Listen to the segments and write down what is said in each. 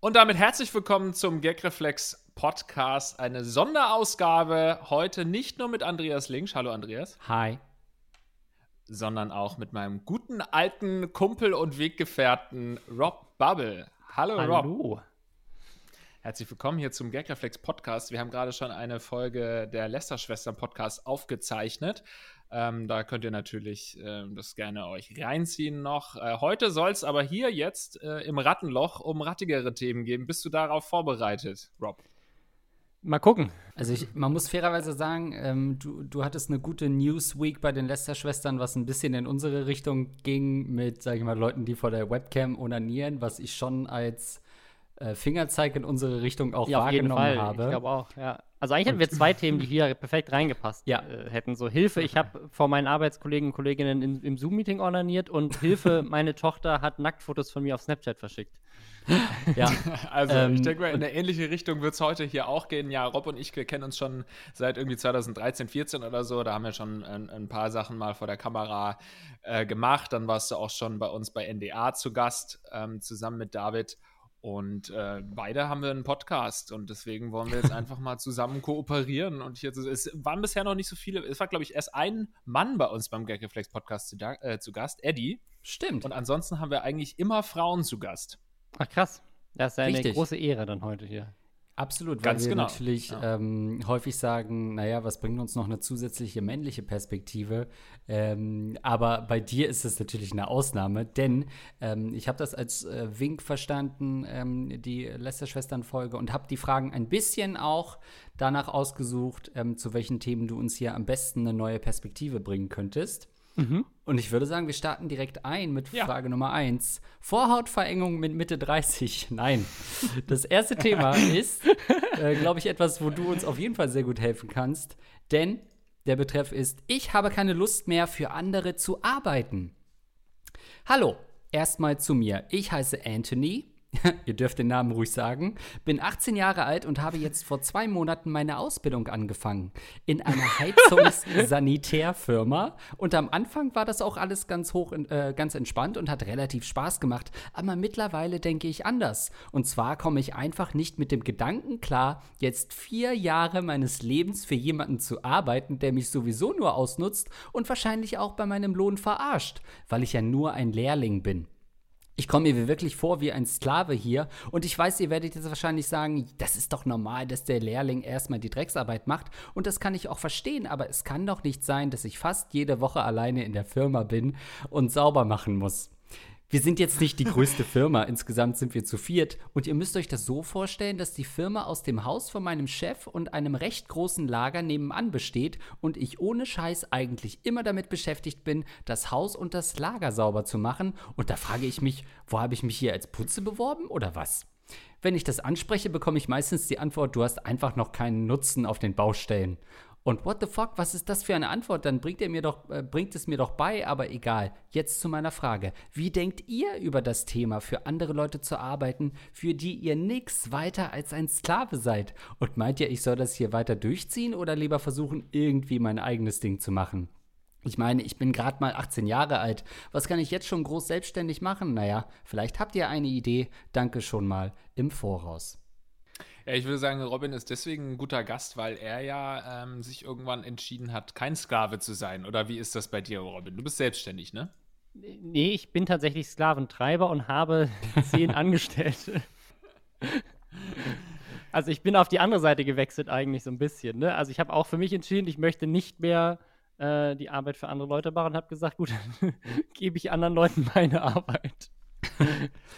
Und damit herzlich willkommen zum Gagreflex Podcast, eine Sonderausgabe. Heute nicht nur mit Andreas Links. Hallo Andreas. Hi. Sondern auch mit meinem guten alten Kumpel und Weggefährten Rob Bubble. Hallo, Hallo. Rob. Herzlich willkommen hier zum Gagreflex Podcast. Wir haben gerade schon eine Folge der Lester-Schwestern Podcast aufgezeichnet. Ähm, da könnt ihr natürlich äh, das gerne euch reinziehen noch. Äh, heute soll es aber hier jetzt äh, im Rattenloch um rattigere Themen gehen. Bist du darauf vorbereitet, Rob? Mal gucken. Also ich, man muss fairerweise sagen, ähm, du, du hattest eine gute Newsweek bei den Lester-Schwestern, was ein bisschen in unsere Richtung ging mit, sag ich mal, Leuten, die vor der Webcam onanieren, was ich schon als äh, Fingerzeig in unsere Richtung auch Ja, auf jeden wahrgenommen Fall. habe. Ich glaube auch, ja. Also eigentlich hätten wir zwei Themen, die hier perfekt reingepasst Ja. äh, hätten. So Hilfe, ich habe vor meinen Arbeitskollegen und Kolleginnen in, im Zoom-Meeting ornaniert und Hilfe, meine Tochter hat Nacktfotos von mir auf Snapchat verschickt. ja. Also, Ähm, ich denke mal, in eine ähnliche Richtung wird es heute hier auch gehen. Ja, Rob und ich, wir kennen uns schon seit irgendwie 2013, 14 oder so. Da haben wir schon ein, ein paar Sachen mal vor der Kamera äh, gemacht. Dann warst du auch schon bei uns bei NDA zu Gast, ähm, zusammen mit David. Und äh, beide haben wir einen Podcast und deswegen wollen wir jetzt einfach mal zusammen kooperieren. Und hier, es waren bisher noch nicht so viele, es war, glaube ich, erst ein Mann bei uns beim Gagreflex Podcast zu, äh, zu Gast, Eddie. Stimmt. Und ansonsten haben wir eigentlich immer Frauen zu Gast. Ach krass. Das ist ja eine große Ehre dann heute hier. Absolut, weil Ganz wir genau. natürlich Ja. ähm, häufig sagen, naja, was bringt uns noch eine zusätzliche männliche Perspektive? Ähm, aber bei dir ist es natürlich eine Ausnahme, denn ähm, ich habe das als äh, Wink verstanden, ähm, die Lester-Schwestern-Folge, und habe die Fragen ein bisschen auch danach ausgesucht, ähm, zu welchen Themen du uns hier am besten eine neue Perspektive bringen könntest. Und ich würde sagen, wir starten direkt ein mit Ja. Frage Nummer 1. Vorhautverengung mit Mitte 30. Nein. Das erste Thema ist, äh, glaube ich, etwas, wo du uns auf jeden Fall sehr gut helfen kannst. Denn der Betreff ist, ich habe keine Lust mehr für andere zu arbeiten. Hallo, erstmal zu mir. Ich heiße Anthony. Ihr dürft den Namen ruhig sagen. Bin 18 Jahre alt und habe jetzt vor zwei Monaten meine Ausbildung angefangen. In einer Heizungssanitärfirma. Und am Anfang war das auch alles ganz hoch, äh, ganz entspannt und hat relativ Spaß gemacht. Aber mittlerweile denke ich anders. Und zwar komme ich einfach nicht mit dem Gedanken klar, jetzt vier Jahre meines Lebens für jemanden zu arbeiten, der mich sowieso nur ausnutzt und wahrscheinlich auch bei meinem Lohn verarscht, weil ich ja nur ein Lehrling bin. Ich komme mir wirklich vor wie ein Sklave hier und ich weiß, ihr werdet jetzt wahrscheinlich sagen, das ist doch normal, dass der Lehrling erstmal die Drecksarbeit macht und das kann ich auch verstehen, aber es kann doch nicht sein, dass ich fast jede Woche alleine in der Firma bin und sauber machen muss. Wir sind jetzt nicht die größte Firma, insgesamt sind wir zu viert. Und ihr müsst euch das so vorstellen, dass die Firma aus dem Haus von meinem Chef und einem recht großen Lager nebenan besteht und ich ohne Scheiß eigentlich immer damit beschäftigt bin, das Haus und das Lager sauber zu machen. Und da frage ich mich, wo habe ich mich hier als Putze beworben oder was? Wenn ich das anspreche, bekomme ich meistens die Antwort, du hast einfach noch keinen Nutzen auf den Baustellen. Und what the fuck, was ist das für eine Antwort? Dann bringt, er mir doch, äh, bringt es mir doch bei, aber egal. Jetzt zu meiner Frage. Wie denkt ihr über das Thema, für andere Leute zu arbeiten, für die ihr nichts weiter als ein Sklave seid? Und meint ihr, ich soll das hier weiter durchziehen oder lieber versuchen, irgendwie mein eigenes Ding zu machen? Ich meine, ich bin gerade mal 18 Jahre alt. Was kann ich jetzt schon groß selbstständig machen? Naja, vielleicht habt ihr eine Idee. Danke schon mal im Voraus. Ja, ich würde sagen, Robin ist deswegen ein guter Gast, weil er ja ähm, sich irgendwann entschieden hat, kein Sklave zu sein. Oder wie ist das bei dir, Robin? Du bist selbstständig, ne? Nee, ich bin tatsächlich Sklaventreiber und habe zehn Angestellte. Also ich bin auf die andere Seite gewechselt eigentlich so ein bisschen. Ne? Also ich habe auch für mich entschieden, ich möchte nicht mehr äh, die Arbeit für andere Leute machen und habe gesagt, gut, gebe ich anderen Leuten meine Arbeit.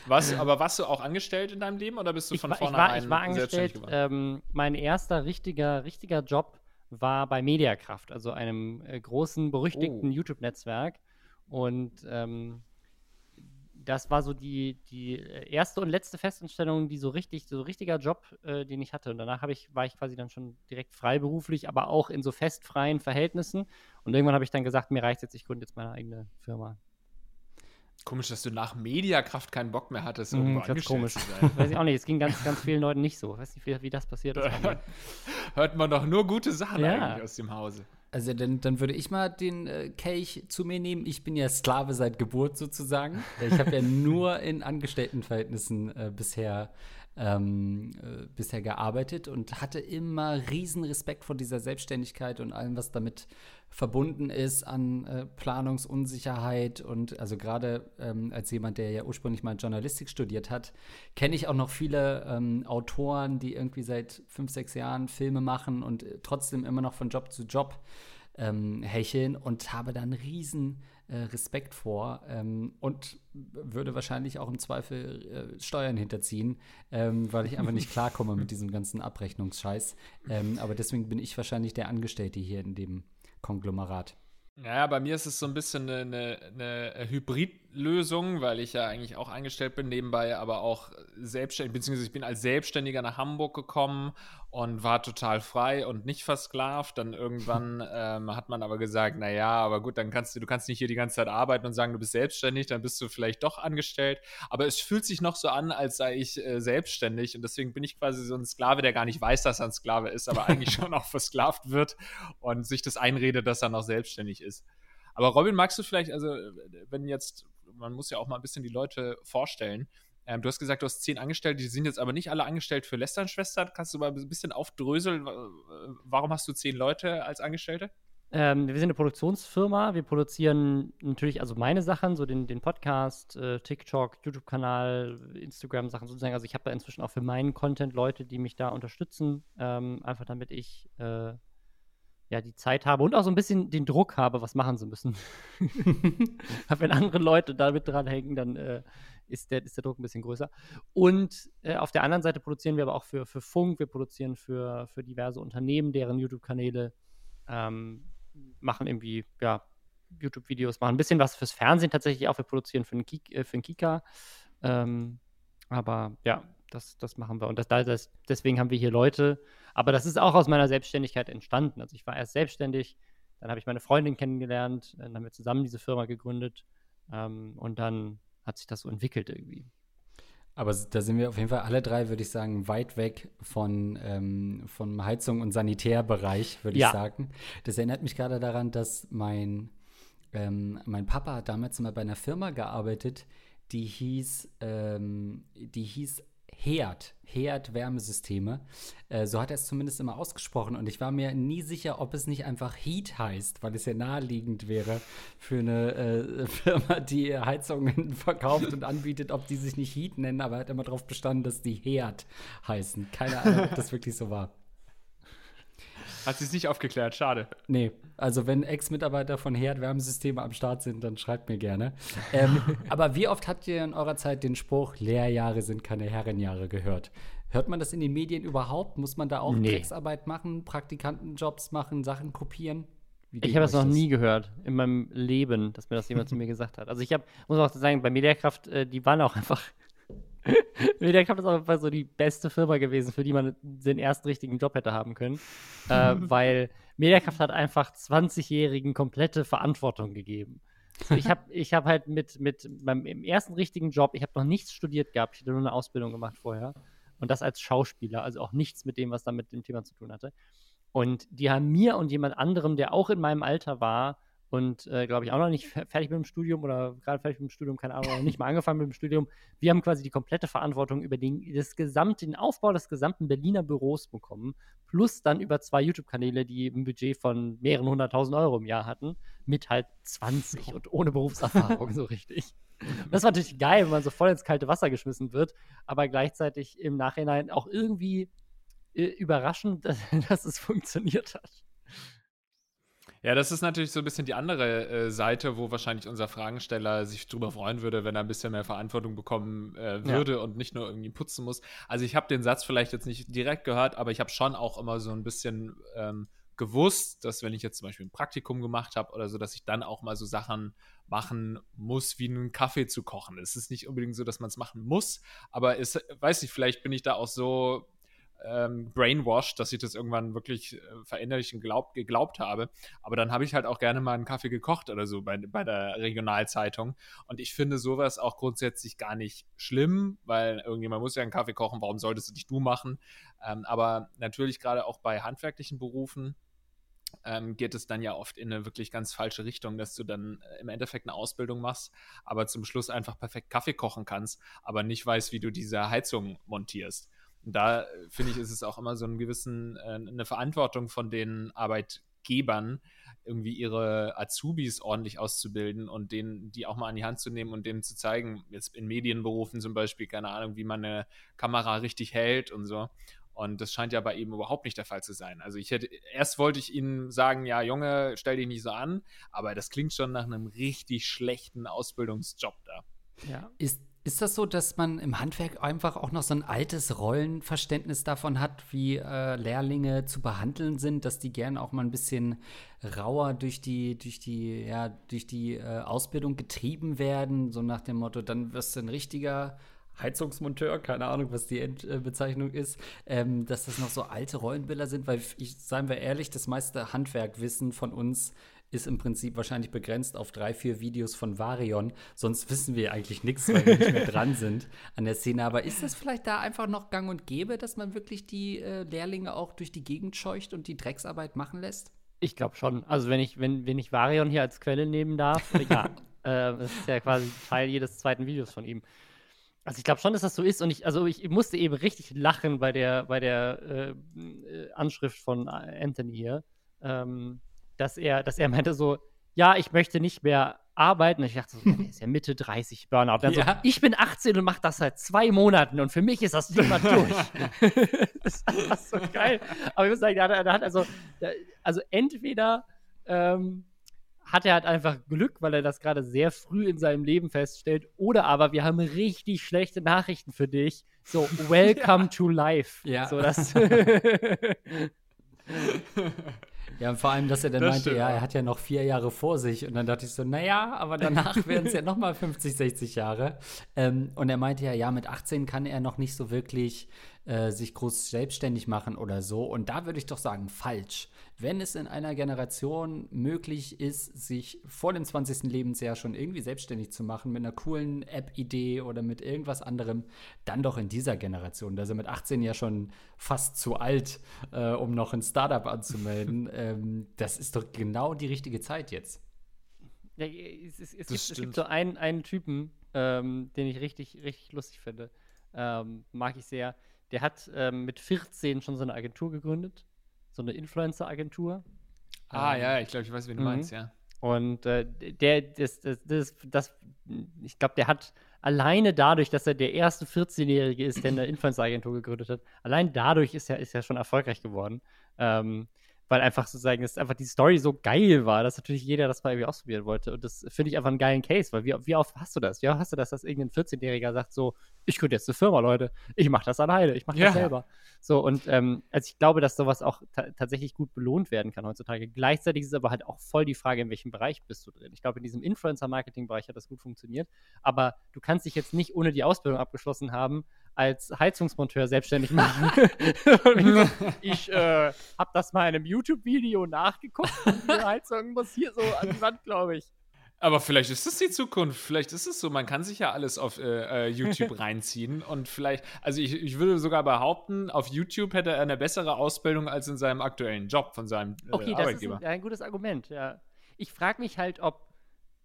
Was, aber warst du auch angestellt in deinem Leben oder bist du Ich von war, ich, war, vornherein ich war angestellt. Ähm, mein erster richtiger, richtiger Job war bei Mediakraft, also einem äh, großen, berüchtigten Oh. YouTube-Netzwerk. Und ähm, das war so die, die erste und letzte Festanstellung, die so richtig, so richtiger Job, äh, den ich hatte. Und danach habe ich, war ich quasi dann schon direkt freiberuflich, aber auch in so festfreien Verhältnissen. Und irgendwann habe ich dann gesagt, mir reicht jetzt, ich gründe jetzt meine eigene Firma. Komisch, dass du nach Mediakraft keinen Bock mehr hattest, Mhm, irgendwo ganz angestellt komisch. zu sein. Weiß ich auch nicht, es ging ganz, ganz vielen Leuten nicht so. Weiß nicht, wie, wie das passiert ist. Hört man doch nur gute Sachen Ja. eigentlich aus dem Hause. Also dann, dann würde ich mal den äh, Kelch zu mir nehmen. Ich bin ja Sklave seit Geburt sozusagen. Ich habe ja nur in Angestelltenverhältnissen äh, bisher ähm, äh, bisher gearbeitet und hatte immer riesen Respekt vor dieser Selbstständigkeit und allem, was damit verbunden ist an äh, Planungsunsicherheit und also gerade ähm, als jemand, der ja ursprünglich mal Journalistik studiert hat, kenne ich auch noch viele ähm, Autoren, die irgendwie seit fünf, sechs Jahren Filme machen und äh, trotzdem immer noch von Job zu Job ähm, hecheln und habe da einen riesen äh, Respekt vor ähm, und würde wahrscheinlich auch im Zweifel äh, Steuern hinterziehen, ähm, weil ich einfach nicht klarkomme mit diesem ganzen Abrechnungsscheiß. Ähm, aber deswegen bin ich wahrscheinlich der Angestellte hier in dem Konglomerat. Ja, bei mir ist es so ein bisschen eine, eine, eine Hybridlösung, weil ich ja eigentlich auch eingestellt bin, nebenbei aber auch selbstständig, beziehungsweise ich bin als Selbstständiger nach Hamburg gekommen und war total frei und nicht versklavt. Dann irgendwann ähm, hat man aber gesagt, naja, aber gut, dann kannst du, du kannst nicht hier die ganze Zeit arbeiten und sagen, du bist selbstständig, dann bist du vielleicht doch angestellt. Aber es fühlt sich noch so an, als sei ich äh, selbstständig und deswegen bin ich quasi so ein Sklave, der gar nicht weiß, dass er ein Sklave ist, aber eigentlich schon auch versklavt wird und sich das einredet, dass er noch selbstständig ist. Aber Robin, magst du vielleicht, also wenn jetzt, man muss ja auch mal ein bisschen die Leute vorstellen, ähm, du hast gesagt, du hast zehn Angestellte, die sind jetzt aber nicht alle angestellt für Lästernschwestern. Kannst du mal ein bisschen aufdröseln? Warum hast du zehn Leute als Angestellte? Ähm, wir sind eine Produktionsfirma. Wir produzieren natürlich also meine Sachen, so den, den Podcast, äh, TikTok, YouTube-Kanal, Instagram-Sachen sozusagen. Also ich habe da inzwischen auch für meinen Content Leute, die mich da unterstützen, ähm, einfach damit ich äh, ja die Zeit habe und auch so ein bisschen den Druck habe, was machen zu müssen. Wenn andere Leute damit dran hängen, dann äh, ist der, ist der Druck ein bisschen größer. Und äh, auf der anderen Seite produzieren wir aber auch für, für Funk, wir produzieren für, für diverse Unternehmen, deren YouTube-Kanäle ähm, machen irgendwie, ja, YouTube-Videos, machen ein bisschen was fürs Fernsehen tatsächlich auch. Wir produzieren für den, Kik äh, für den Kika. Ähm, aber ja, das, das machen wir. Und das, das, deswegen haben wir hier Leute. Aber das ist auch aus meiner Selbstständigkeit entstanden. Also ich war erst selbstständig, dann habe ich meine Freundin kennengelernt, dann haben wir zusammen diese Firma gegründet. Ähm, und dann hat sich das so entwickelt irgendwie. Aber da sind wir auf jeden Fall alle drei, würde ich sagen, weit weg von ähm, vom Heizung- und Sanitärbereich, würde ja. ich sagen. Das erinnert mich gerade daran, dass mein, ähm, mein Papa hat damals mal bei einer Firma gearbeitet, die hieß, ähm, die hieß Herd, Herd-Wärmesysteme. Äh, so hat er es zumindest immer ausgesprochen. Und ich war mir nie sicher, ob es nicht einfach Heat heißt, weil es ja naheliegend wäre für eine äh, Firma, die Heizungen verkauft und anbietet, ob die sich nicht Heat nennen. Aber er hat immer darauf bestanden, dass die Herd heißen. Keine Ahnung, ob das wirklich so war. Hat sich nicht aufgeklärt, schade. Nee, also wenn Ex-Mitarbeiter von Herd-Wärmesysteme am Start sind, dann schreibt mir gerne. Ähm, aber wie oft habt ihr in eurer Zeit den Spruch, Lehrjahre sind keine Herrenjahre gehört? Hört man das in den Medien überhaupt? Muss man da auch nee. Drecksarbeit machen, Praktikantenjobs machen, Sachen kopieren? Ich habe das noch das? nie gehört in meinem Leben, dass mir das jemand zu mir gesagt hat. Also ich habe, muss auch sagen, bei Mediakraft, äh, die waren auch einfach Mediakraft ist auf jeden Fall so die beste Firma gewesen, für die man den ersten richtigen Job hätte haben können. äh, weil Mediakraft hat einfach 20-Jährigen komplette Verantwortung gegeben. So, ich habe ich hab halt mit, mit meinem ersten richtigen Job, ich habe noch nichts studiert gehabt, ich hatte nur eine Ausbildung gemacht vorher. Und das als Schauspieler, also auch nichts mit dem, was da mit dem Thema zu tun hatte. Und die haben mir und jemand anderem, der auch in meinem Alter war, und äh, glaube ich auch noch nicht fertig mit dem Studium oder gerade fertig mit dem Studium, keine Ahnung, noch nicht mal angefangen mit dem Studium. Wir haben quasi die komplette Verantwortung über den, das gesamte, den Aufbau des gesamten Berliner Büros bekommen, plus dann über zwei YouTube-Kanäle, die ein Budget von mehreren hunderttausend Euro im Jahr hatten, mit halt 20 und ohne Berufserfahrung so richtig. Das war natürlich geil, wenn man so voll ins kalte Wasser geschmissen wird, aber gleichzeitig im Nachhinein auch irgendwie äh, überraschend, dass, dass es funktioniert hat. Ja, das ist natürlich so ein bisschen die andere äh, Seite, wo wahrscheinlich unser Fragensteller sich drüber freuen würde, wenn er ein bisschen mehr Verantwortung bekommen äh, würde ja. und nicht nur irgendwie putzen muss. Also ich habe den Satz vielleicht jetzt nicht direkt gehört, aber ich habe schon auch immer so ein bisschen ähm, gewusst, dass wenn ich jetzt zum Beispiel ein Praktikum gemacht habe oder so, dass ich dann auch mal so Sachen machen muss, wie einen Kaffee zu kochen. Es ist nicht unbedingt so, dass man es machen muss, aber es, weiß ich, vielleicht bin ich da auch so ähm, brainwashed, dass ich das irgendwann wirklich äh, verinnerlicht und glaub, geglaubt habe. Aber dann habe ich halt auch gerne mal einen Kaffee gekocht oder so bei, bei der Regionalzeitung. Und ich finde sowas auch grundsätzlich gar nicht schlimm, weil irgendjemand muss ja einen Kaffee kochen, warum solltest du nicht du machen? Ähm, aber natürlich gerade auch bei handwerklichen Berufen ähm, geht es dann ja oft in eine wirklich ganz falsche Richtung, dass du dann äh, im Endeffekt eine Ausbildung machst, aber zum Schluss einfach perfekt Kaffee kochen kannst, aber nicht weißt, wie du diese Heizung montierst. Und da äh, finde ich, ist es auch immer so einen gewissen, äh, eine Verantwortung von den Arbeitgebern, irgendwie ihre Azubis ordentlich auszubilden und denen die auch mal an die Hand zu nehmen und denen zu zeigen, jetzt in Medienberufen zum Beispiel, keine Ahnung, wie man eine Kamera richtig hält und so. Und das scheint ja bei ihm überhaupt nicht der Fall zu sein. Also ich hätte, erst wollte ich ihm sagen, ja, Junge, stell dich nicht so an, aber das klingt schon nach einem richtig schlechten Ausbildungsjob da. Ja. Ist, ist das so, dass man im Handwerk einfach auch noch so ein altes Rollenverständnis davon hat, wie äh, Lehrlinge zu behandeln sind, dass die gerne auch mal ein bisschen rauer durch die, durch die, ja, durch die äh, Ausbildung getrieben werden, so nach dem Motto, dann wirst du ein richtiger Heizungsmonteur, keine Ahnung, was die Endbezeichnung ist, ähm, dass das noch so alte Rollenbilder sind, weil ich, seien wir ehrlich, das meiste Handwerkwissen von uns ist im Prinzip wahrscheinlich begrenzt auf drei, vier Videos von Varion. Sonst wissen wir eigentlich nichts, weil wir nicht mehr dran sind an der Szene. Aber ist das vielleicht da einfach noch gang und gäbe, dass man wirklich die äh, Lehrlinge auch durch die Gegend scheucht und die Drecksarbeit machen lässt? Ich glaube schon. Also wenn ich, wenn, wenn ich Varion hier als Quelle nehmen darf, ja, äh, das ist ja quasi Teil jedes zweiten Videos von ihm. Also ich glaube schon, dass das so ist und ich, also ich musste eben richtig lachen bei der, bei der äh, äh Anschrift von Anthony hier, ähm, dass er, dass er meinte so, ja, ich möchte nicht mehr arbeiten. Und ich dachte so, der ist ja Mitte 30 Burnout. Dann ja. so, ich bin 18 und mache das seit zwei Monaten und für mich ist das Thema durch. das ist so geil. Aber ich muss sagen, hat, der hat also, also entweder ähm, hat er halt einfach Glück, weil er das gerade sehr früh in seinem Leben feststellt. Oder aber wir haben richtig schlechte Nachrichten für dich. So, welcome ja. to life. Ja. So, das ja, und vor allem, dass er dann das meinte, ja, er hat ja noch vier Jahre vor sich. Und dann dachte ich so, naja, aber danach werden es ja noch mal 50, 60 Jahre. Ähm, und er meinte ja, ja, mit 18 kann er noch nicht so wirklich äh, sich groß selbstständig machen oder so. Und da würde ich doch sagen, falsch wenn es in einer Generation möglich ist, sich vor dem 20. Lebensjahr schon irgendwie selbstständig zu machen mit einer coolen App-Idee oder mit irgendwas anderem, dann doch in dieser Generation. Da sind mit 18 ja schon fast zu alt, äh, um noch ein Startup anzumelden. ähm, das ist doch genau die richtige Zeit jetzt. Ja, es, es, es, gibt, es gibt, so einen, einen Typen, ähm, den ich richtig, richtig lustig finde. Ähm, mag ich sehr. Der hat ähm, mit 14 schon so eine Agentur gegründet so eine Influencer-Agentur. Ah, ähm, ja, ich glaube, ich weiß, wen du meinst, mhm. ja. Und äh, der, das, das, das, das ich glaube, der hat alleine dadurch, dass er der erste 14-Jährige ist, der eine Influencer-Agentur gegründet hat, allein dadurch ist er, ist er schon erfolgreich geworden. Ähm, weil einfach sozusagen dass einfach die Story so geil war, dass natürlich jeder das mal irgendwie ausprobieren wollte. Und das finde ich einfach einen geilen Case, weil wie, wie oft hast du das? Wie oft hast du das, dass irgendein 14-Jähriger sagt so, ich gründe jetzt eine Firma, Leute, ich mache das alleine, ich mache das ja. selber. So, und ähm, also ich glaube, dass sowas auch tatsächlich gut belohnt werden kann heutzutage. Gleichzeitig ist es aber halt auch voll die Frage, in welchem Bereich bist du drin. Ich glaube, in diesem Influencer-Marketing-Bereich hat das gut funktioniert, aber du kannst dich jetzt nicht ohne die Ausbildung abgeschlossen haben, als Heizungsmonteur selbstständig machen. ich äh, habe das mal in einem YouTube-Video nachgeguckt. Die Heizung muss hier so an die Wand, glaube ich. Aber vielleicht ist es die Zukunft. Vielleicht ist es so. Man kann sich ja alles auf äh, äh YouTube reinziehen. Und vielleicht, also ich, ich würde sogar behaupten, auf YouTube hätte er eine bessere Ausbildung als in seinem aktuellen Job von seinem äh, okay, Arbeitgeber. Okay, das ist ein, ein, gutes Argument, ja. Ich frage mich halt, ob,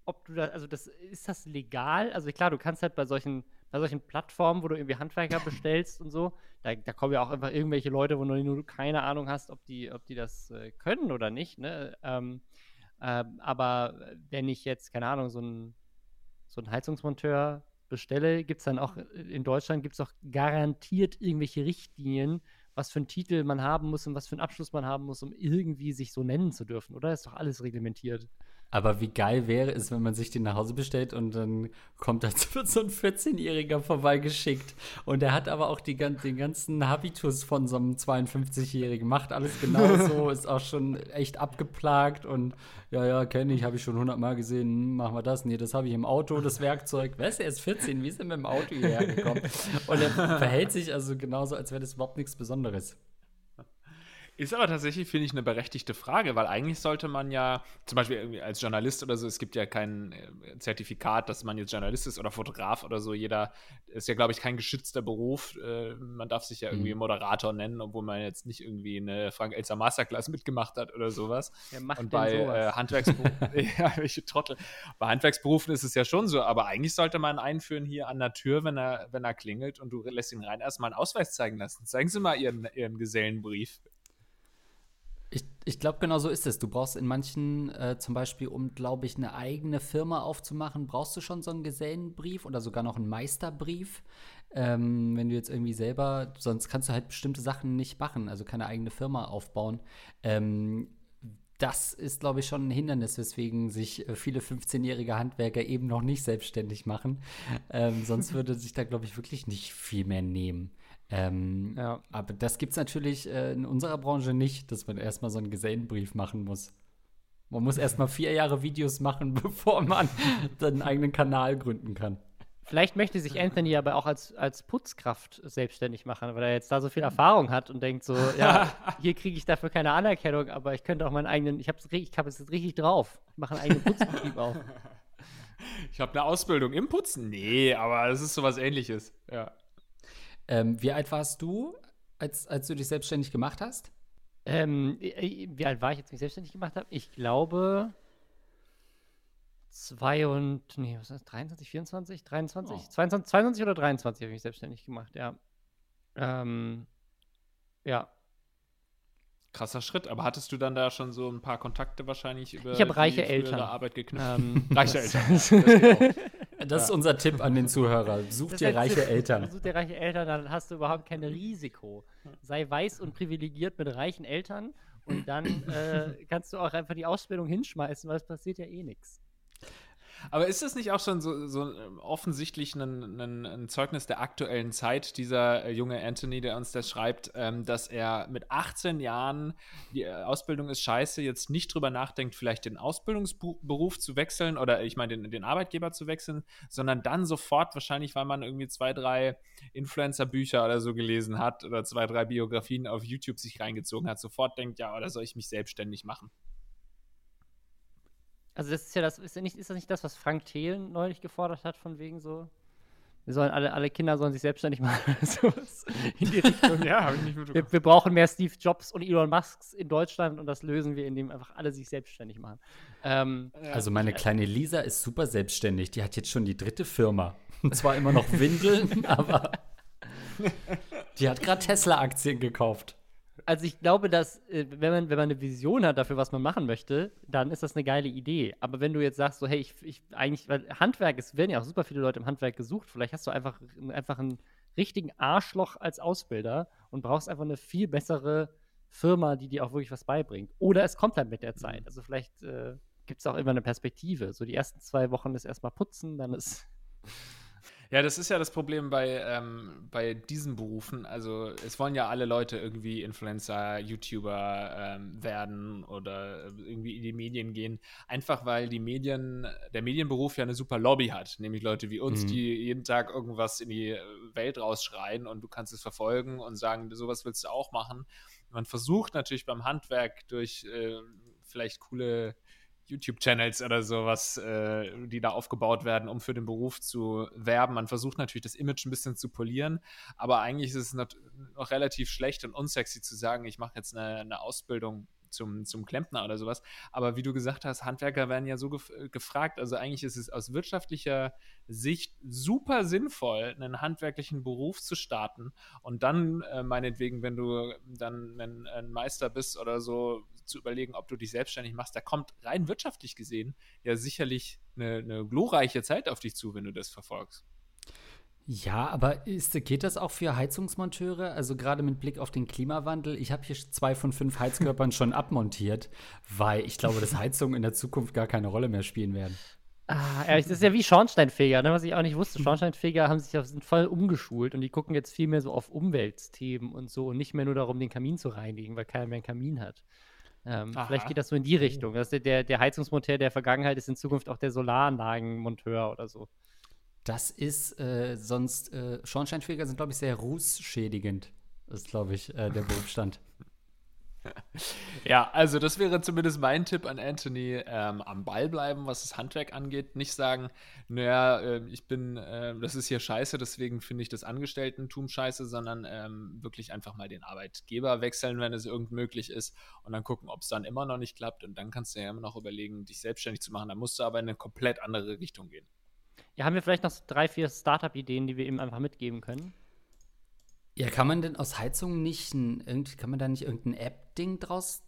ob du da, also das, ist das legal? Also klar, du kannst halt bei solchen bei solchen Plattformen, wo du irgendwie Handwerker bestellst und so, da, da, kommen ja auch einfach irgendwelche Leute, wo du keine Ahnung hast, ob die, ob die das äh, können oder nicht. Ne? Ähm, äh, aber wenn ich jetzt, keine Ahnung, so einen so Heizungsmonteur bestelle, gibt es dann auch in Deutschland gibt es auch garantiert irgendwelche Richtlinien, was für einen Titel man haben muss und was für einen Abschluss man haben muss, um irgendwie sich so nennen zu dürfen, oder? Ist doch alles reglementiert. Aber wie geil wäre es, wenn man sich den nach Hause bestellt und dann kommt da so ein 14-Jähriger vorbeigeschickt. Und der hat aber auch die, den ganzen Habitus von so einem 52-Jährigen. Macht alles genauso, ist auch schon echt abgeplagt und ja, ja, kenne ich, habe ich schon hundertmal gesehen. Hm, machen wir das? Nee, das habe ich im Auto, das Werkzeug. Weißt du, er ist 14, wie ist er mit dem Auto hierher gekommen? Und er verhält sich also genauso, als wäre das überhaupt nichts Besonderes. Ist aber tatsächlich, finde ich, eine berechtigte Frage, weil eigentlich sollte man ja, zum Beispiel als Journalist oder so, es gibt ja kein äh, Zertifikat, dass man jetzt Journalist ist oder Fotograf oder so. Jeder ist ja, glaube ich, kein geschützter Beruf. Äh, man darf sich ja irgendwie mhm. Moderator nennen, obwohl man jetzt nicht irgendwie eine Frank-Elster Masterclass mitgemacht hat oder sowas. Wer macht Und bei äh, Handwerksberufen, ja, welche Trottel. Bei Handwerksberufen ist es ja schon so, aber eigentlich sollte man einführen hier an der Tür, wenn er, wenn er klingelt und du lässt ihn rein, erstmal einen Ausweis zeigen lassen. Zeigen Sie mal Ihren, Ihren Gesellenbrief. Ich, ich glaube, genau so ist es. Du brauchst in manchen, äh, zum Beispiel, um, glaube ich, eine eigene Firma aufzumachen, brauchst du schon so einen Gesellenbrief oder sogar noch einen Meisterbrief. Ähm, wenn du jetzt irgendwie selber, sonst kannst du halt bestimmte Sachen nicht machen, also keine eigene Firma aufbauen. Ähm, das ist, glaube ich, schon ein Hindernis, weswegen sich äh, viele 15-jährige Handwerker eben noch nicht selbstständig machen. Ähm, sonst würde sich da, glaube ich, wirklich nicht viel mehr nehmen. Ähm, ja. Aber das gibt es natürlich äh, in unserer Branche nicht, dass man erstmal so einen Gesellenbrief machen muss. Man muss erstmal vier Jahre Videos machen, bevor man seinen eigenen Kanal gründen kann. Vielleicht möchte sich Anthony aber auch als, als Putzkraft selbstständig machen, weil er jetzt da so viel Erfahrung hat und denkt so, ja, hier kriege ich dafür keine Anerkennung, aber ich könnte auch meinen eigenen, ich habe es ich hab jetzt richtig drauf. Ich mache einen eigenen Putzbetrieb auf. Ich habe eine Ausbildung im Putzen? Nee, aber es ist sowas ähnliches, ja. Ähm, wie alt warst du, als, als du dich selbstständig gemacht hast? Ähm, wie alt war ich, als ich mich selbstständig gemacht habe? Ich glaube zwei und, nee, was ist das, 23, 24, 23? Oh. 22, 22 oder 23 habe ich mich selbstständig gemacht, ja. Ähm, ja, krasser Schritt. Aber hattest du dann da schon so ein paar Kontakte wahrscheinlich über ich habe reiche Eltern. Arbeit geknüpft? Ähm, reiche Eltern. Das, ist unser Tipp an den Zuhörer. Such das dir reiche Tipp. Eltern. Such dir reiche Eltern, dann hast du überhaupt kein Risiko. Sei weiß und privilegiert mit reichen Eltern und dann äh, kannst du auch einfach die Ausbildung hinschmeißen, weil es passiert ja eh nichts. Aber ist das nicht auch schon so, so ähm, offensichtlich ein, ein, ein, Zeugnis der aktuellen Zeit, dieser äh, junge Anthony, der uns das schreibt, ähm, dass er mit 18 Jahren, die äh, Ausbildung ist scheiße, jetzt nicht drüber nachdenkt, vielleicht den Ausbildungsberuf zu wechseln oder ich meine den, den Arbeitgeber zu wechseln, sondern dann sofort, wahrscheinlich weil man irgendwie zwei, drei Influencer-Bücher oder so gelesen hat oder zwei, drei Biografien auf YouTube sich reingezogen hat, sofort denkt, ja, oder soll ich mich selbstständig machen? Also das ist ja das, ist, ja nicht, ist das nicht das, was Frank Thelen neulich gefordert hat, von wegen so, wir sollen alle, alle Kinder sollen sich selbstständig machen. Sowas in die Richtung. ja, habe ich nicht mitbekommen. Wir, wir, brauchen mehr Steve Jobs und Elon Musks in Deutschland und das lösen wir, indem einfach alle sich selbstständig machen. Ähm, also meine kleine Lisa ist super selbstständig. Die hat jetzt schon die dritte Firma. Und zwar immer noch Windeln, aber die hat gerade Tesla-Aktien gekauft also ich glaube, dass, äh, wenn man, wenn man eine Vision hat dafür, was man machen möchte, dann ist das eine geile Idee. Aber wenn du jetzt sagst, so, hey, ich, ich eigentlich, weil Handwerk, es werden ja auch super viele Leute im Handwerk gesucht, vielleicht hast du einfach, einfach einen richtigen Arschloch als Ausbilder und brauchst einfach eine viel bessere Firma, die dir auch wirklich was beibringt. Oder es kommt halt mit der Zeit. Mhm. Also vielleicht äh, gibt es auch immer eine Perspektive. So die ersten zwei Wochen ist erstmal putzen, dann ist ja, das ist ja das Problem bei, ähm, bei diesen Berufen. Also es wollen ja alle Leute irgendwie Influencer, YouTuber ähm, werden oder irgendwie in die Medien gehen. Einfach weil die Medien, der Medienberuf ja eine super Lobby hat. Nämlich Leute wie uns, mhm. die jeden Tag irgendwas in die Welt rausschreien und du kannst es verfolgen und sagen, sowas willst du auch machen. Man versucht natürlich beim Handwerk durch äh, vielleicht coole YouTube-Channels oder sowas, äh, die da aufgebaut werden, um für den Beruf zu werben. Man versucht natürlich das Image ein bisschen zu polieren, aber eigentlich ist es noch, relativ schlecht und unsexy zu sagen, ich mache jetzt eine, eine Ausbildung zum, zum Klempner oder sowas. Aber wie du gesagt hast, Handwerker werden ja so gef gefragt. Also eigentlich ist es aus wirtschaftlicher Sicht super sinnvoll, einen handwerklichen Beruf zu starten und dann äh, meinetwegen, wenn du dann ein, ein Meister bist oder so, zu überlegen, ob du dich selbstständig machst. Da kommt rein wirtschaftlich gesehen ja sicherlich eine, eine glorreiche Zeit auf dich zu, wenn du das verfolgst. Ja, aber ist, geht das auch für Heizungsmonteure? Also gerade mit Blick auf den Klimawandel. Ich habe hier zwei von fünf Heizkörpern schon abmontiert, weil ich glaube, dass Heizungen in der Zukunft gar keine Rolle mehr spielen werden. Ah, ja, das ist ja wie Schornsteinfeger, ne, was ich auch nicht wusste. Schornsteinfeger haben sich ja, sind voll umgeschult und die gucken jetzt viel mehr so auf Umweltthemen und so und nicht mehr nur darum, den Kamin zu reinigen, weil keiner mehr einen Kamin hat. Ähm, vielleicht geht das so in die Richtung. Dass der, der Heizungsmonteur der Vergangenheit ist in Zukunft auch der Solaranlagenmonteur oder so. Das ist äh, sonst, äh, Schornsteinfeger sind, glaube ich, sehr rußschädigend. Ist, glaube ich, äh, der Berufsstand. ja, also das wäre zumindest mein Tipp an Anthony. Ähm, am Ball bleiben, was das Handwerk angeht. Nicht sagen, naja, äh, ich bin, äh, das ist hier scheiße, deswegen finde ich das Angestellten-Tum scheiße, sondern ähm, wirklich einfach mal den Arbeitgeber wechseln, wenn es irgend möglich ist und dann gucken, ob es dann immer noch nicht klappt und dann kannst du ja immer noch überlegen, dich selbstständig zu machen. Da musst du aber in eine komplett andere Richtung gehen. Ja, haben wir vielleicht noch drei, vier Startup-Ideen, die wir ihm einfach mitgeben können? Ja, kann man denn aus Heizungen nicht ein, irgendwie, kann man da nicht irgendein App-Ding draus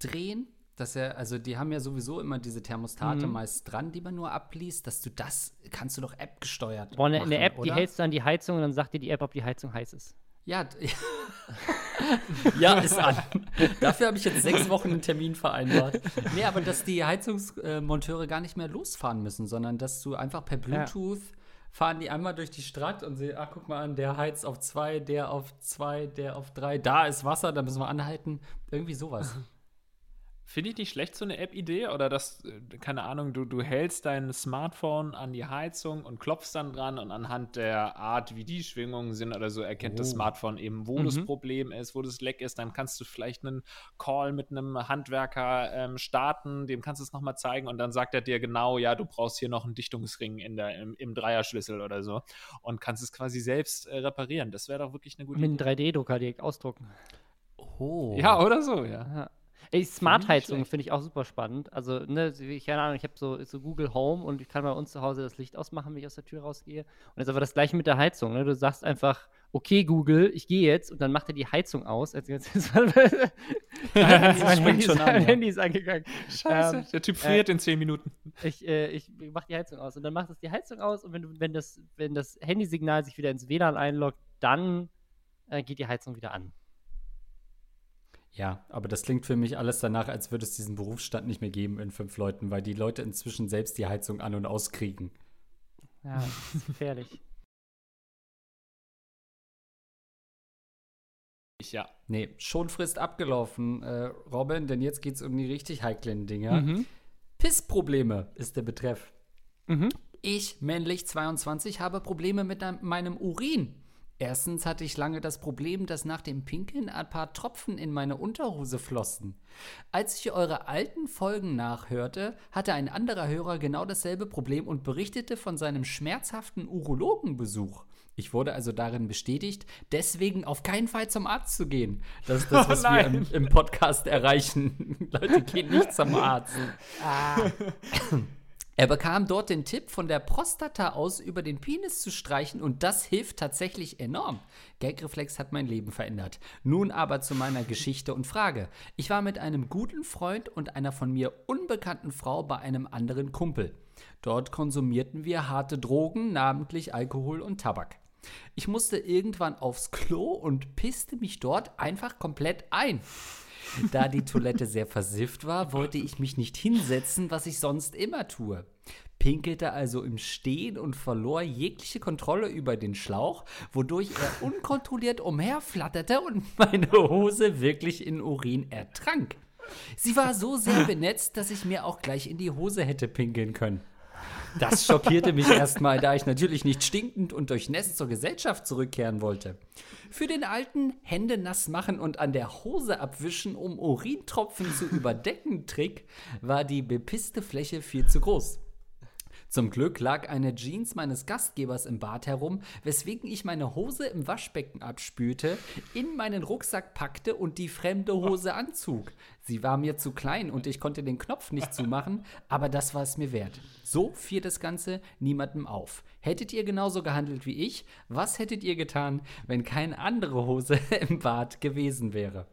drehen? Dass er, also die haben ja sowieso immer diese Thermostate Mhm. meist dran, die man nur abliest, dass du das, kannst du doch App gesteuert. Boah, eine, machen, eine App, die oder? hältst du an die Heizung und dann sagt dir die App, ob die Heizung heiß ist. Ja, ja, ist an. Dafür habe ich jetzt sechs Wochen einen Termin vereinbart. Nee, aber dass die Heizungsmonteure gar nicht mehr losfahren müssen, sondern dass du einfach per Bluetooth fahren die einmal durch die Stadt und sehen, ach, guck mal an, der heizt auf zwei, der auf zwei, der auf drei, da ist Wasser, da müssen wir anhalten. Irgendwie sowas. Finde ich nicht schlecht, so eine App-Idee? Oder dass, äh, keine Ahnung, du, du hältst dein Smartphone an die Heizung und klopfst dann dran und anhand der Art, wie die Schwingungen sind oder so, erkennt das Oh. Smartphone eben, wo das Mhm. Problem ist, wo das Leck ist. Dann kannst du vielleicht einen Call mit einem Handwerker ähm, starten, dem kannst du es nochmal zeigen und dann sagt er dir genau, ja, du brauchst hier noch einen Dichtungsring in der, im, im Dreierschlüssel oder so und kannst es quasi selbst äh, reparieren. Das wäre doch wirklich eine gute Mit einem Idee. 3D-Drucker direkt ausdrucken. Oh. Ja, oder so, ja. Ja. Ey, Smart-Heizung finde ich auch super spannend. Also, ne, wie- keine Ahnung, ich habe so, so Google Home und ich kann bei uns zu Hause das Licht ausmachen, wenn ich aus der Tür rausgehe. Und jetzt aber das gleiche mit der Heizung. Ne? Du sagst einfach, okay, Google, ich gehe jetzt und dann macht er die Heizung aus. Jetzt, jetzt, jetzt, mein Handy, schon ist, an. Handy ist angegangen. Scheiße, Ähm, der Typ friert in zehn Minuten. Ich, äh, ich mach die Heizung aus und dann macht es die Heizung aus und wenn, du, wenn, das, wenn das Handysignal sich wieder ins WLAN einloggt, dann äh, geht die Heizung wieder an. Ja, aber das klingt für mich alles danach, als würde es diesen Berufsstand nicht mehr geben in fünf Leuten, weil die Leute inzwischen selbst die Heizung an- und auskriegen. Ja, das ist gefährlich. Ich, ja. Nee, Schonfrist abgelaufen, äh, Robin, denn jetzt geht's um die richtig heiklen Dinge. Mhm. Pissprobleme ist der Betreff. Mhm. Ich, männlich 22, habe Probleme mit einem- meinem Urin. Erstens hatte ich lange das Problem, dass nach dem Pinkeln ein paar Tropfen in meine Unterhose flossen. Als ich eure alten Folgen nachhörte, hatte ein anderer Hörer genau dasselbe Problem und berichtete von seinem schmerzhaften Urologenbesuch. Ich wurde also darin bestätigt, deswegen auf keinen Fall zum Arzt zu gehen. Das ist das, Oh was wir nein. im, im Podcast erreichen. Leute, geht nicht zum Arzt. Er bekam dort den Tipp, von der Prostata aus über den Penis zu streichen und das hilft tatsächlich enorm. Gagreflex hat mein Leben verändert. Nun aber zu meiner Geschichte und Frage. Ich war mit einem guten Freund und einer von mir unbekannten Frau bei einem anderen Kumpel. Dort konsumierten wir harte Drogen, namentlich Alkohol und Tabak. Ich musste irgendwann aufs Klo und pisste mich dort einfach komplett ein. Da die Toilette sehr versifft war, wollte ich mich nicht hinsetzen, was ich sonst immer tue. Pinkelte also im Stehen und verlor jegliche Kontrolle über den Schlauch, wodurch er unkontrolliert umherflatterte und meine Hose wirklich in Urin ertrank. Sie war so sehr benetzt, dass ich mir auch gleich in die Hose hätte pinkeln können. Das schockierte mich erstmal, da ich natürlich nicht stinkend und durchnässt zur Gesellschaft zurückkehren wollte. Für den alten Hände nass machen und an der Hose abwischen, um Urintropfen zu überdecken Trick, war die bepisste Fläche viel zu groß. Zum Glück lag eine Jeans meines Gastgebers im Bad herum, weswegen ich meine Hose im Waschbecken abspülte, in meinen Rucksack packte und die fremde Hose anzog. Sie war mir zu klein und ich konnte den Knopf nicht zumachen, aber das war es mir wert. So fiel das Ganze niemandem auf. Hättet ihr genauso gehandelt wie ich, was hättet ihr getan, wenn keine andere Hose im Bad gewesen wäre?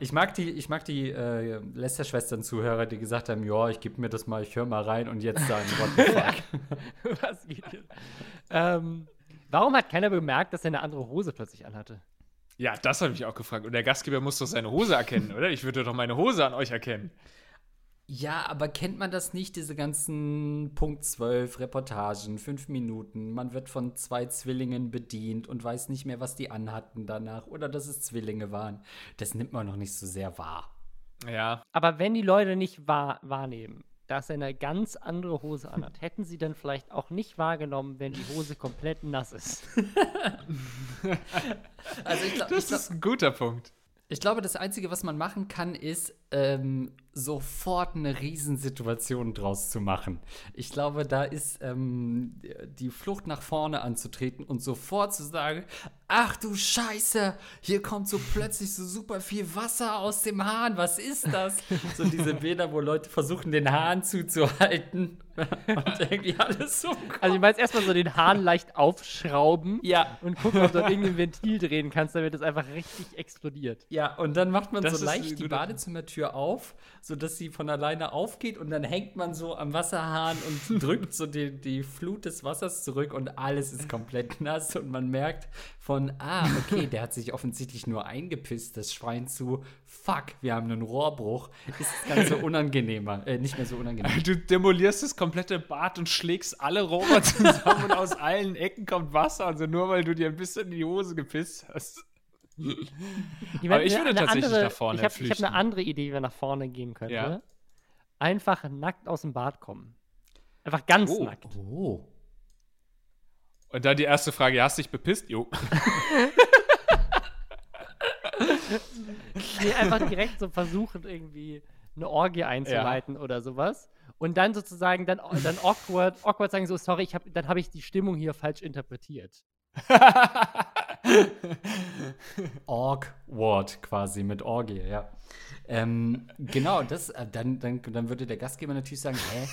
Ich mag die, ich mag die äh, Lester-Schwestern-Zuhörer, die gesagt haben, ja, ich gebe mir das mal, ich höre mal rein und jetzt sagen, what the fuck. Was geht hier? Ähm, warum hat keiner bemerkt, dass er eine andere Hose plötzlich anhatte? Ja, das habe ich auch gefragt. Und der Gastgeber muss doch seine Hose erkennen, oder? Ich würde doch meine Hose an euch erkennen. Ja, aber kennt man das nicht, diese ganzen Punkt 12 Reportagen, fünf Minuten, man wird von zwei Zwillingen bedient und weiß nicht mehr, was die anhatten danach oder dass es Zwillinge waren. Das nimmt man noch nicht so sehr wahr. Ja, Aber wenn die Leute nicht wahr, wahrnehmen, dass er eine ganz andere Hose anhat, hätten sie dann vielleicht auch nicht wahrgenommen, wenn die Hose komplett nass ist. Also ich, glaub, Das ich, glaub, ist ein guter Punkt. ich glaube, das Einzige, was man machen kann, ist ähm, sofort eine Riesensituation draus zu machen. Ich glaube, da ist ähm, die Flucht nach vorne anzutreten und sofort zu sagen, ach du Scheiße, hier kommt so plötzlich so super viel Wasser aus dem Hahn, was ist das? so diese Bilder, wo Leute versuchen, den Hahn zuzuhalten und irgendwie alles so Also, ich meine, erstmal so den Hahn leicht aufschrauben Ja, und gucken, ob du dort irgendein Ventil drehen kannst, damit es einfach richtig explodiert. Ja, und dann macht man Das so leicht die guter- Badezimmertür auf, sodass sie von alleine aufgeht und dann hängt man so am Wasserhahn und drückt so die, die Flut des Wassers zurück und alles ist komplett nass und man merkt von, ah, okay, der hat sich offensichtlich nur eingepisst, das Schwein zu, fuck, wir haben einen Rohrbruch, ist das Ganze unangenehmer, äh, nicht mehr so unangenehm. Du demolierst das komplette Bad und schlägst alle Rohre zusammen und aus allen Ecken kommt Wasser, also nur weil du dir ein bisschen in die Hose gepisst hast. Ich Aber ich eine- würde eine tatsächlich andere, nach vorne Ich habe hab flüchten. eine andere Idee, wie man nach vorne gehen könnte. Ja. Einfach nackt aus dem Bad kommen. Einfach ganz Oh. nackt. Oh. Und dann die erste Frage, hast du dich bepisst? Jo. Nee, einfach direkt so versuchen, irgendwie eine Orgie einzuleiten oder sowas. Und dann sozusagen dann, dann awkward, awkward sagen so, sorry, ich hab, dann habe ich die Stimmung hier falsch interpretiert. Awkward quasi mit Orgie, ja. Ähm, genau, das, äh, dann, dann, dann würde der Gastgeber natürlich sagen, hä,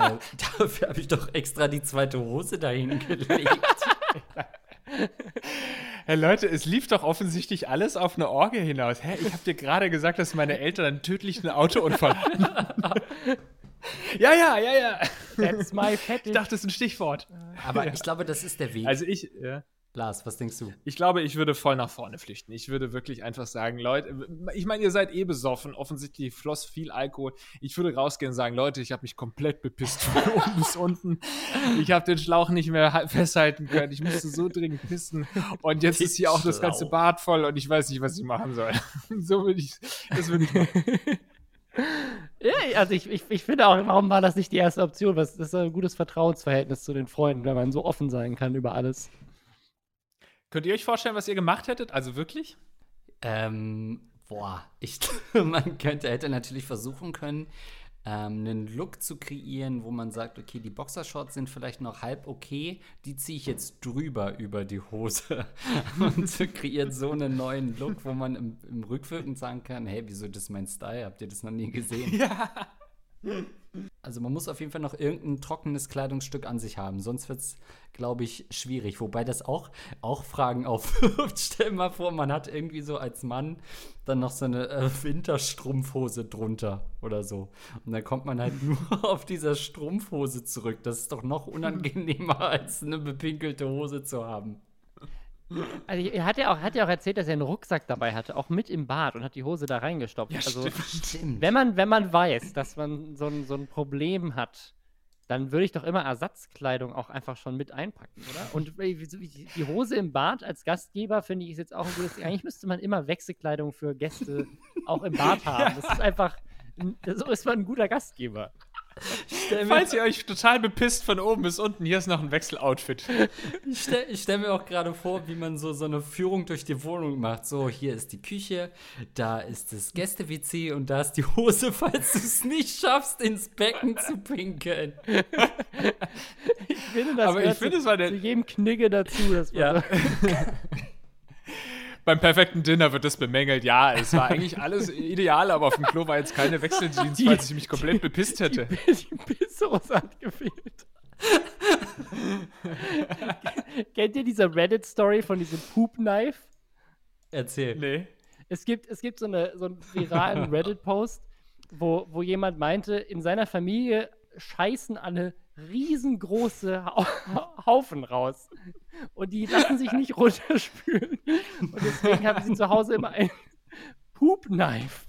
äh, dafür habe ich doch extra die zweite Hose dahin gelegt. Hey Leute, es lief doch offensichtlich alles auf eine Orgie hinaus. Hä, ich habe dir gerade gesagt, dass meine Eltern einen tödlichen Autounfall hatten. ja, ja, ja, ja. That's my Ich fetish. dachte, das ist ein Stichwort. Aber ich glaube, das ist der Weg. Also ich, ja. Lars, was denkst du? Ich glaube, ich würde voll nach vorne flüchten. Ich würde wirklich einfach sagen, Leute, ich meine, ihr seid eh besoffen. Offensichtlich floss viel Alkohol. Ich würde rausgehen und sagen, Leute, ich habe mich komplett bepisst von oben bis unten. Ich habe den Schlauch nicht mehr ha- festhalten können. Ich musste so dringend pissen. Und jetzt ist hier auch das ganze. Bad voll und ich weiß nicht, was ich machen soll. so würde ich, das würde ich machen. Ja, also ich, ich, ich finde auch, warum war das nicht die erste Option? Was, das ist ein gutes Vertrauensverhältnis zu den Freunden, wenn man so offen sein kann über alles. Könnt ihr euch vorstellen, was ihr gemacht hättet? Also wirklich? Ähm, boah, ich, man könnte, hätte natürlich versuchen können, ähm, einen Look zu kreieren, wo man sagt, okay, die Boxershorts sind vielleicht noch halb okay, die ziehe ich jetzt drüber über die Hose und kreiert so einen neuen Look, wo man im, im Rückwirkend sagen kann, hey, wieso das ist mein Style? Habt ihr das noch nie gesehen? Ja. Also man muss auf jeden Fall noch irgendein trockenes Kleidungsstück an sich haben, sonst wird es, glaube ich, schwierig. Wobei das auch, auch Fragen aufwirft. Stell mal vor, man hat irgendwie so als Mann dann noch so eine äh, Winterstrumpfhose drunter oder so. Und dann kommt man halt nur auf dieser Strumpfhose zurück. Das ist doch noch unangenehmer, als eine bepinkelte Hose zu haben. Also er hat ja auch, hat ja auch erzählt, dass er einen Rucksack dabei hatte, auch mit im Bad und hat die Hose da reingestopft. Ja, also, stimmt. Wenn man, wenn man weiß, dass man so ein, so ein Problem hat, dann würde ich doch immer Ersatzkleidung auch einfach schon mit einpacken, oder? Und die Hose im Bad als Gastgeber finde ich ist jetzt auch ein gutes. Eigentlich müsste man immer Wechselkleidung für Gäste auch im Bad haben. Das ist einfach, so ist man ein guter Gastgeber. Falls ihr euch total bepisst von oben bis unten, hier ist noch ein Wechseloutfit. Ich stelle stell mir auch gerade vor, wie man so, so eine Führung durch die Wohnung macht. So, hier ist die Küche, da ist das Gäste-WC und da ist die Hose, falls du es nicht schaffst, ins Becken zu pinkeln. Ich finde, das Aber ich finde, zu, es war der- zu jedem Knigge dazu. Dass man Ja. Beim perfekten Dinner wird das bemängelt. Ja, es war eigentlich alles ideal, aber auf dem Klo war jetzt keine Wechseljeans, falls ich mich komplett bepisst hätte. die Pisshose hat gefehlt. Kennt ihr diese Reddit-Story von diesem Poop-Knife? Erzähl. Nee. Es gibt, es gibt so, eine, so einen viralen Reddit-Post, wo, wo jemand meinte, in seiner Familie scheißen alle riesengroße Hau Haufen raus. Und die lassen sich nicht runterspülen. Und deswegen haben sie zu Hause immer ein Poop-Knife.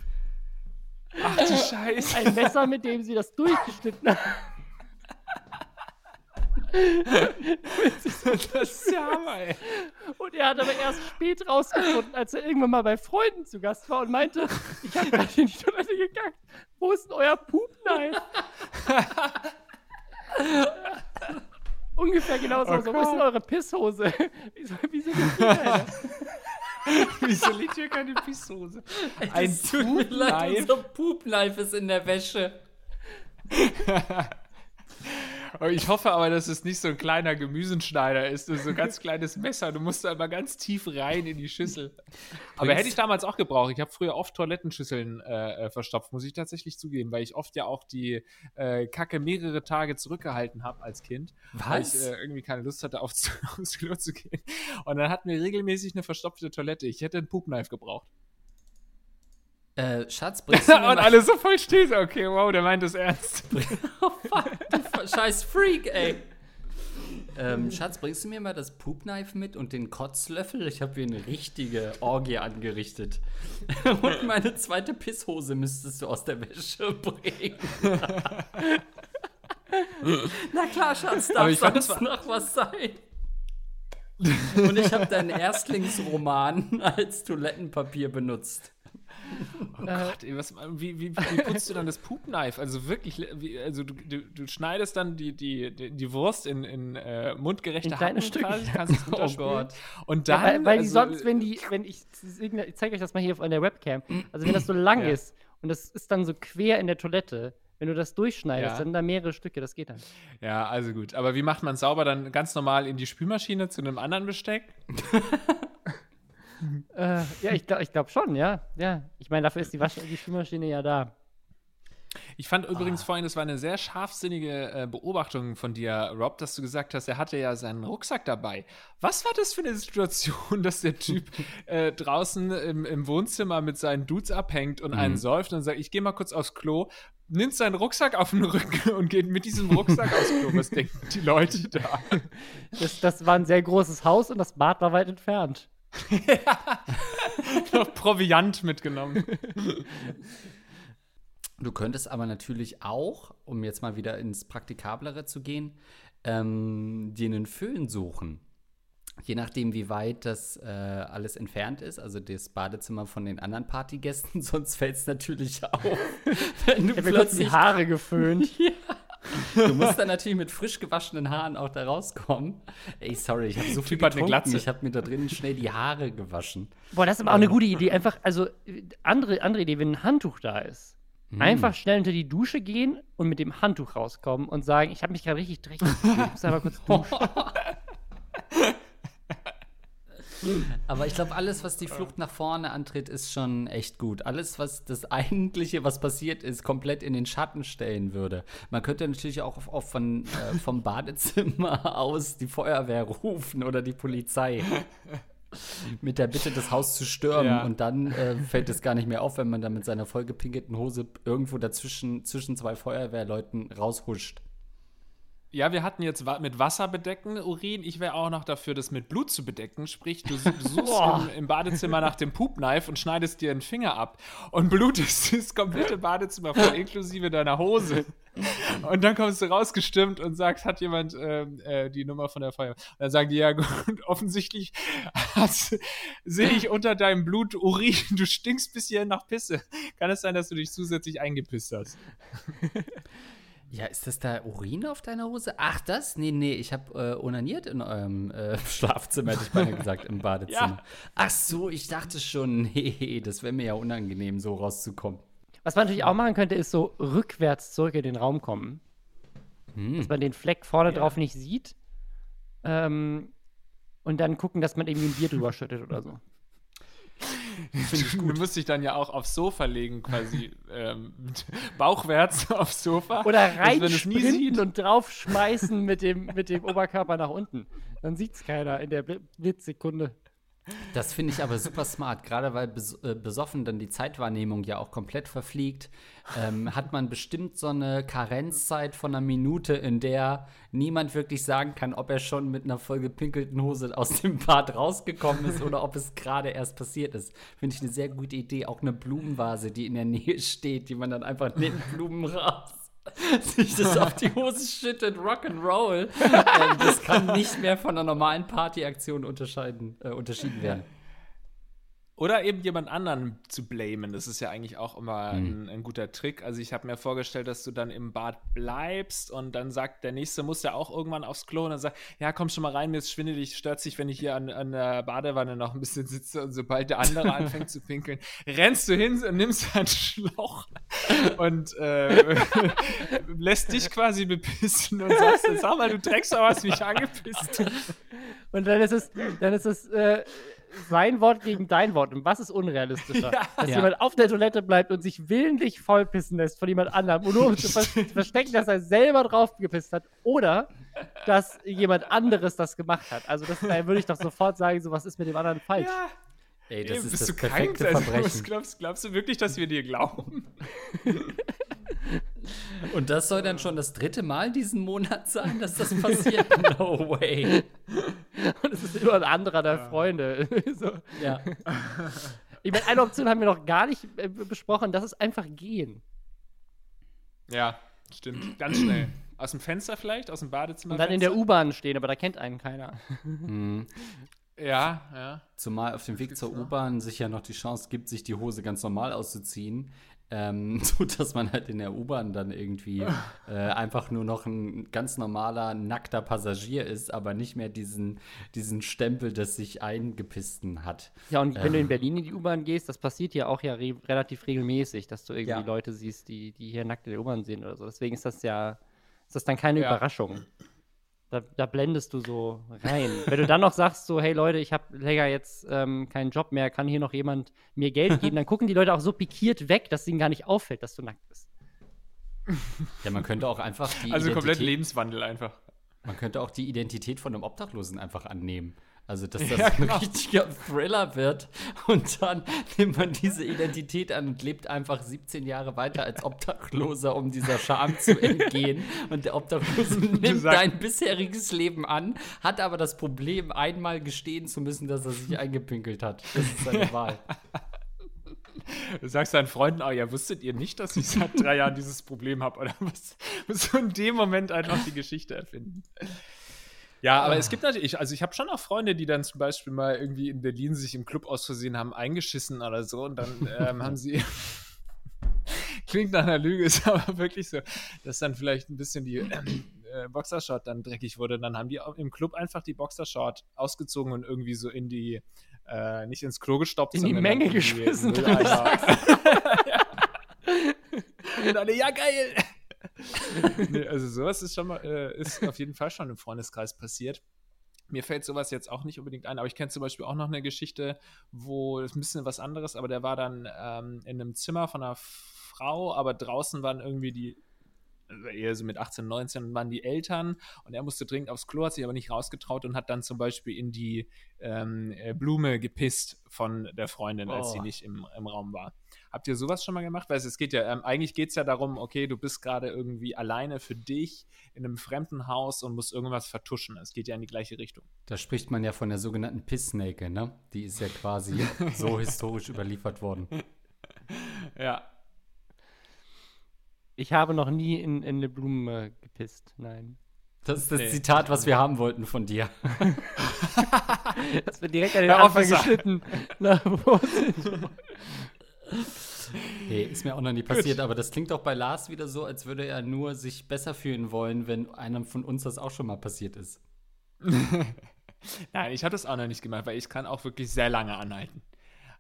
Ach du Scheiße. Ein Messer, mit dem sie das durchgeschnitten haben. das ist ja Hammer, ey. Und er hat aber erst spät rausgefunden, als er irgendwann mal bei Freunden zu Gast war und meinte, ich habe gerade in die Toilette gekackt. Wo ist denn euer Poopknife? Ungefähr genauso. Oh so, wo ist denn eure Pisshose? Wieso, wieso liegt die keine? Wieso liegt hier keine Pisshose? Ein tut mir leid, unser Poop-Knife ist in der Wäsche. Ich hoffe aber, dass es nicht so ein kleiner Gemüsenschneider ist, so ein ganz kleines Messer. Du musst da immer ganz tief rein in die Schüssel. Aber hätte ich damals auch gebraucht. Ich habe früher oft Toilettenschüsseln äh, äh, verstopft, muss ich tatsächlich zugeben, weil ich oft ja auch die äh, Kacke mehrere Tage zurückgehalten habe als Kind. Weil ich Was? äh, irgendwie keine Lust hatte, aufs, aufs Klo zu gehen. Und dann hatten wir regelmäßig eine verstopfte Toilette. Ich hätte einen Poopknife gebraucht. Äh, Schatz, bringst du Und mir mal alle so voll so, Okay, wow, der meint es ernst. Oh, fuck, scheiß Freak, ey. Ähm, Schatz, bringst du mir mal das Poop-Knife mit und den Kotzlöffel? Ich habe hier eine richtige Orgie angerichtet. Und meine zweite Pisshose müsstest du aus der Wäsche bringen. Na klar, Schatz, darf sonst noch was sein. Und ich habe deinen Erstlingsroman als Toilettenpapier benutzt. Oh Gott, ey, was, wie, wie, wie putzt du dann das Poop-Knife? Also wirklich, wie, also du, du, du schneidest dann die, die, die, die Wurst in, in äh, mundgerechte In kleine Hacken Stücke. quasi, kannst es Oh. Gott. Und Ja, dann, weil, weil die also, sonst, wenn die, wenn ich, ich zeige euch das mal hier auf der Webcam, also wenn das so lang Ja. ist und das ist dann so quer in der Toilette, wenn du das durchschneidest, Ja. dann da mehrere Stücke, das geht dann. Ja, also gut. Aber wie macht man sauber? Dann ganz normal in die Spülmaschine zu einem anderen Besteck? Äh, ja, ich glaube ich glaub schon, ja. Ja, ich meine, dafür ist die, Wasch die Spülmaschine ja da. Ich fand Ah. übrigens vorhin, das war eine sehr scharfsinnige äh, Beobachtung von dir, Rob, dass du gesagt hast, er hatte ja seinen Rucksack dabei. Was war das für eine Situation, dass der Typ äh, draußen im, im Wohnzimmer mit seinen Dudes abhängt und Mhm. einen säuft und sagt, ich gehe mal kurz aufs Klo, nimmt seinen Rucksack auf den Rücken und geht mit diesem Rucksack aufs Klo. Was denken die Leute da? Das, das war ein sehr großes Haus und das Bad war weit entfernt. Noch Proviant mitgenommen. Du könntest aber natürlich auch, um jetzt mal wieder ins Praktikablere zu gehen, ähm, dir einen Föhn suchen. Je nachdem, wie weit das äh, alles entfernt ist, also das Badezimmer von den anderen Partygästen, sonst fällt es natürlich auf, wenn du Ich habe mir kurz die plötzlich Haare geföhnt. Du musst dann natürlich mit frisch gewaschenen Haaren auch da rauskommen. Ey, sorry, ich habe so viel Typ eine getrunken. Glatze. Ich habe mir da drin schnell die Haare gewaschen. Boah, das ist aber auch eine gute Idee. Einfach, also, andere, andere Idee, wenn ein Handtuch da ist. Einfach schnell unter die Dusche gehen und mit dem Handtuch rauskommen und sagen, ich habe mich gerade richtig dreckig gefühlt. Ich muss einfach kurz duschen. Aber ich glaube, alles, was die Flucht nach vorne antritt, ist schon echt gut. Alles, was das Eigentliche, was passiert ist, komplett in den Schatten stellen würde. Man könnte natürlich auch, auch von, äh, vom Badezimmer aus die Feuerwehr rufen oder die Polizei. Mit der Bitte, das Haus zu stürmen. Ja. Und dann äh, fällt es gar nicht mehr auf, wenn man dann mit seiner vollgepinkelten Hose irgendwo dazwischen zwischen zwei Feuerwehrleuten raushuscht. Ja, wir hatten jetzt mit Wasser bedecken, Urin. Ich wäre auch noch dafür, das mit Blut zu bedecken. Sprich, du, su- du suchst im, im Badezimmer nach dem Poop-Knife und schneidest dir einen Finger ab. Und blutest das komplette Badezimmer voll, inklusive deiner Hose. Und dann kommst du rausgestimmt und sagst, hat jemand ähm, äh, die Nummer von der Feuerwehr? Und dann sagen die, ja gut, offensichtlich sehe ich unter deinem Blut Urin. Du stinkst bis hierhin nach Pisse. Kann es sein, dass du dich zusätzlich eingepisst hast? Ja, ist das da Urin auf deiner Hose? Ach, das? Nee, nee, ich habe äh, onaniert in eurem äh, Schlafzimmer, hätte ich beinahe gesagt, im Badezimmer. Ja. Ach so, ich dachte schon, nee, das wäre mir ja unangenehm, so rauszukommen. Was man natürlich auch machen könnte, ist so rückwärts zurück in den Raum kommen. Hm. Dass man den Fleck vorne drauf nicht sieht. Ähm, und dann gucken, dass man irgendwie ein Bier drüber schüttet oder so. Du musst dich dann ja auch aufs Sofa legen, quasi ähm, bauchwärts aufs Sofa. Oder reinsprinten und draufschmeißen mit dem, mit dem Oberkörper nach unten. Dann sieht es keiner in der Bl- Blitzsekunde. Das finde ich aber super smart, gerade weil äh, besoffen dann die Zeitwahrnehmung ja auch komplett verfliegt. Ähm, hat man bestimmt so eine Karenzzeit von einer Minute, in der niemand wirklich sagen kann, ob er schon mit einer vollgepinkelten Hose aus dem Bad rausgekommen ist oder ob es gerade erst passiert ist. Finde ich eine sehr gute Idee. Auch eine Blumenvase, die in der Nähe steht, die man dann einfach neben Blumen raus sich das auf die Hose schüttet, Rock'n'Roll. ähm, das kann nicht mehr von einer normalen Partyaktion äh, unterschieden werden. Oder eben jemand anderen zu blamen. Das ist ja eigentlich auch immer mhm. ein, ein, guter Trick. Also ich habe mir vorgestellt, dass du dann im Bad bleibst und dann sagt, der Nächste muss ja auch irgendwann aufs Klo und dann sagt, ja, komm schon mal rein, mir ist schwindelig, stört sich, wenn ich hier an, an der Badewanne noch ein bisschen sitze und sobald der andere anfängt zu pinkeln, rennst du hin und nimmst einen Schlauch und äh, lässt dich quasi bepissen und sagst, sag mal, du Drecksau hast mich angepisst. Und dann ist es, dann ist es, äh, sein Wort gegen dein Wort. Und was ist unrealistischer? Ja. Dass ja. jemand auf der Toilette bleibt und sich willentlich vollpissen lässt von jemand anderem, nur um zu verstecken, dass er selber drauf gepisst hat. Oder dass jemand anderes das gemacht hat. Also das, da würde ich doch sofort sagen, so was ist mit dem anderen falsch. Ja. Ey, das Ey, ist das perfekte krank? Verbrechen. Also, glaubst, glaubst du wirklich, dass wir dir glauben? Und das soll dann schon das dritte Mal diesen Monat sein, dass das passiert? No way. Und es ist immer ein anderer der ja. Freunde. so. Ja. Ich meine, eine Option haben wir noch gar nicht äh, besprochen, das ist einfach gehen. Ja, stimmt. Ganz schnell. Aus dem Fenster vielleicht, aus dem Badezimmer. Und dann in der U-Bahn stehen, aber da kennt einen keiner. Mhm. Ja, ja. Zumal auf dem Weg zur U-Bahn sich ja noch die Chance gibt, sich die Hose ganz normal auszuziehen. Ähm, so dass man halt in der U-Bahn dann irgendwie äh, einfach nur noch ein ganz normaler, nackter Passagier ist, aber nicht mehr diesen, diesen Stempel des sich eingepissten hat. Ja, und wenn ähm. du in ähm. Berlin in die U-Bahn gehst, das passiert ja auch ja re relativ regelmäßig, dass du irgendwie ja. Leute siehst, die, die hier nackt in der U-Bahn sind oder so. Deswegen ist das ja, ist das dann keine ja. Überraschung. Da, da, blendest du so rein. Wenn du dann noch sagst, so, hey Leute, ich habe länger jetzt ähm, keinen Job mehr, kann hier noch jemand mir Geld geben, dann gucken die Leute auch so pikiert weg, dass ihnen gar nicht auffällt, dass du nackt bist. Ja, man könnte auch einfach die. Also Identität, komplett Lebenswandel einfach. Man könnte auch die Identität von einem Obdachlosen einfach annehmen. Also, dass das ja, genau. ein richtiger Thriller wird. Und dann nimmt man diese Identität an und lebt einfach 17 Jahre weiter als Obdachloser, um dieser Scham zu entgehen. Und der Obdachlose nimmt dein bisheriges Leben an, hat aber das Problem, einmal gestehen zu müssen, dass er sich eingepinkelt hat. Das ist seine Wahl. Du sagst deinen Freunden, oh ja, wusstet ihr nicht, dass ich seit drei Jahren dieses Problem habe? Oder was? Musst du in dem Moment einfach die Geschichte erfinden. Ja, aber ah. es gibt natürlich, also ich habe schon auch Freunde, die dann zum Beispiel mal irgendwie in Berlin sich im Club aus Versehen haben eingeschissen oder so und dann ähm, haben sie. Klingt nach einer Lüge, ist aber wirklich so, dass dann vielleicht ein bisschen die äh, Boxershort dann dreckig wurde. Dann haben die im Club einfach die Boxershort ausgezogen und irgendwie so in die, äh, nicht ins Klo gestoppt, in die Menge geschmissen. und alle, ja geil nee, also sowas ist schon mal, äh, ist auf jeden Fall schon im Freundeskreis passiert. Mir fällt sowas jetzt auch nicht unbedingt ein, aber ich kenne zum Beispiel auch noch eine Geschichte, wo es ein bisschen was anderes, aber der war dann ähm, in einem Zimmer von einer Frau, aber draußen waren irgendwie die, also eher so mit 18, 19 waren die Eltern und er musste dringend aufs Klo, hat sich aber nicht rausgetraut und hat dann zum Beispiel in die ähm, äh, Blume gepisst von der Freundin, als oh. sie nicht im, im Raum war. Habt ihr sowas schon mal gemacht? Weil es geht ja, ähm, eigentlich geht es ja darum, okay, du bist gerade irgendwie alleine für dich in einem fremden Haus und musst irgendwas vertuschen. Es geht ja in die gleiche Richtung. Da spricht man ja von der sogenannten Pissnake, ne? Die ist ja quasi so historisch überliefert worden. Ja. Ich habe noch nie in, in eine Blume gepisst, nein. Das ist das nee. Zitat, was wir haben wollten von dir. das wird direkt an den Anfang geschnitten. Na, Nee, ist mir auch noch nie passiert, Gut. aber das klingt doch bei Lars wieder so, als würde er nur sich besser fühlen wollen, wenn einem von uns das auch schon mal passiert ist. Nein, ich habe das auch noch nicht gemacht, weil ich kann auch wirklich sehr lange anhalten.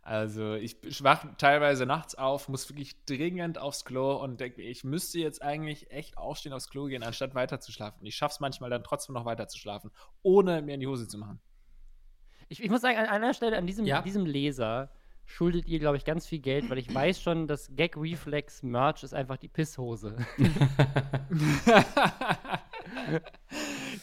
Also ich wache teilweise nachts auf, muss wirklich dringend aufs Klo und denke, ich müsste jetzt eigentlich echt aufstehen aufs Klo gehen, anstatt weiter zu schlafen. Ich schaffe es manchmal dann trotzdem noch weiter zu schlafen, ohne mir in die Hose zu machen. Ich, ich muss sagen, an einer Stelle, an diesem, ja? diesem Leser, schuldet ihr, glaube ich, ganz viel Geld, weil ich weiß schon, das Gag Reflex Merch ist einfach die Pisshose.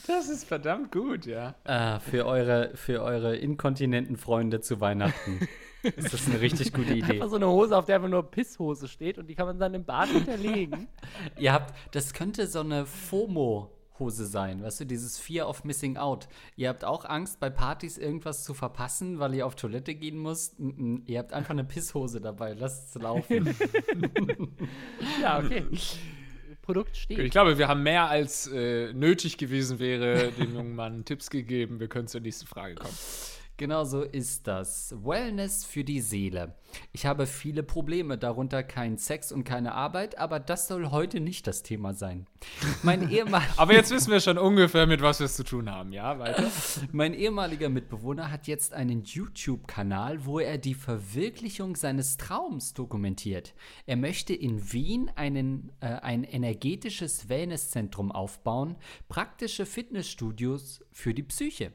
das ist verdammt gut, ja. Ah, für eure, für eure inkontinenten Freunde zu Weihnachten. ist das eine richtig gute Idee. Einfach so eine Hose, auf der einfach nur Pisshose steht und die kann man dann im Bad hinterlegen. Ihr habt, das könnte so eine FOMO Hose sein. Weißt du, dieses Fear of Missing Out. Ihr habt auch Angst, bei Partys irgendwas zu verpassen, weil ihr auf Toilette gehen müsst. Mm -mm. Ihr habt einfach eine Pisshose dabei. Lasst es laufen. ja, okay. Produkt steht. Ich glaube, wir haben mehr als äh, nötig gewesen wäre, dem jungen Mann Tipps gegeben. Wir können zur nächsten Frage kommen. Genau so ist das. Wellness für die Seele. Ich habe viele Probleme, darunter kein Sex und keine Arbeit, aber das soll heute nicht das Thema sein. Mein aber jetzt wissen wir schon ungefähr, mit was wir es zu tun haben, ja? Weiter. Mein ehemaliger Mitbewohner hat jetzt einen YouTube-Kanal, wo er die Verwirklichung seines Traums dokumentiert. Er möchte in Wien einen, äh, ein energetisches Wellnesszentrum aufbauen, praktische Fitnessstudios für die Psyche.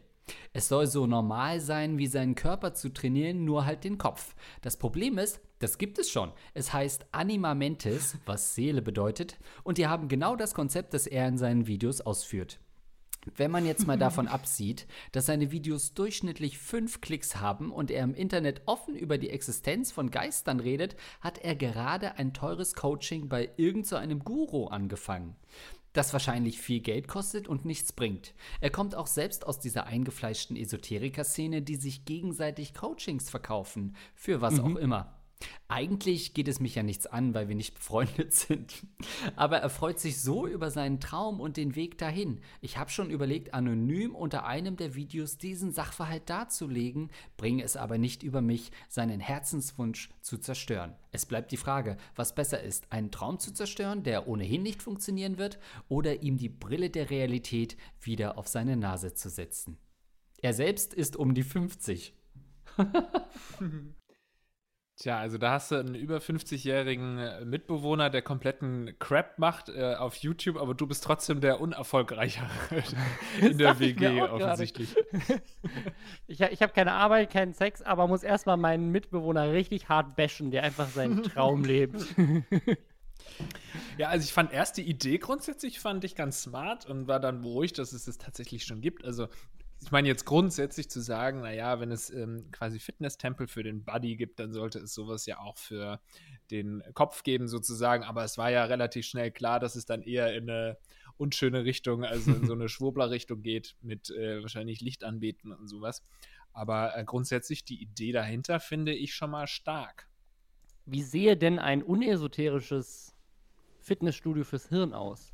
Es soll so normal sein, wie seinen Körper zu trainieren, nur halt den Kopf. Das Problem ist, das gibt es schon. Es heißt Anima Mentis, was Seele bedeutet, und die haben genau das Konzept, das er in seinen Videos ausführt. Wenn man jetzt mal davon absieht, dass seine Videos durchschnittlich fünf Klicks haben und er im Internet offen über die Existenz von Geistern redet, hat er gerade ein teures Coaching bei irgendeinem so Guru angefangen das wahrscheinlich viel Geld kostet und nichts bringt. Er kommt auch selbst aus dieser eingefleischten Esoteriker-Szene, die sich gegenseitig Coachings verkaufen, für was mhm. auch immer. Eigentlich geht es mich ja nichts an, weil wir nicht befreundet sind. Aber er freut sich so über seinen Traum und den Weg dahin. Ich habe schon überlegt, anonym unter einem der Videos diesen Sachverhalt darzulegen, bringe es aber nicht über mich, seinen Herzenswunsch zu zerstören. Es bleibt die Frage, was besser ist, einen Traum zu zerstören, der ohnehin nicht funktionieren wird, oder ihm die Brille der Realität wieder auf seine Nase zu setzen. Er selbst ist um die 50. Tja, also da hast du einen über 50-jährigen äh, Mitbewohner, der kompletten Crap macht äh, auf YouTube, aber du bist trotzdem der unerfolgreichere in der WG offensichtlich. ich ich habe keine Arbeit, keinen Sex, aber muss erstmal meinen Mitbewohner richtig hart bashen, der einfach seinen Traum lebt. Ja, also ich fand erst die Idee grundsätzlich fand ich ganz smart und war dann beruhigt, dass es es tatsächlich schon gibt. Also ich meine jetzt grundsätzlich zu sagen, naja, wenn es ähm, quasi Fitness-Tempel für den Buddy gibt, dann sollte es sowas ja auch für den Kopf geben sozusagen. Aber es war ja relativ schnell klar, dass es dann eher in eine unschöne Richtung, also in so eine Schwurbler-Richtung geht mit äh, wahrscheinlich Lichtanbeten und sowas. Aber äh, grundsätzlich die Idee dahinter finde ich schon mal stark. Wie sehe denn ein unesoterisches Fitnessstudio fürs Hirn aus?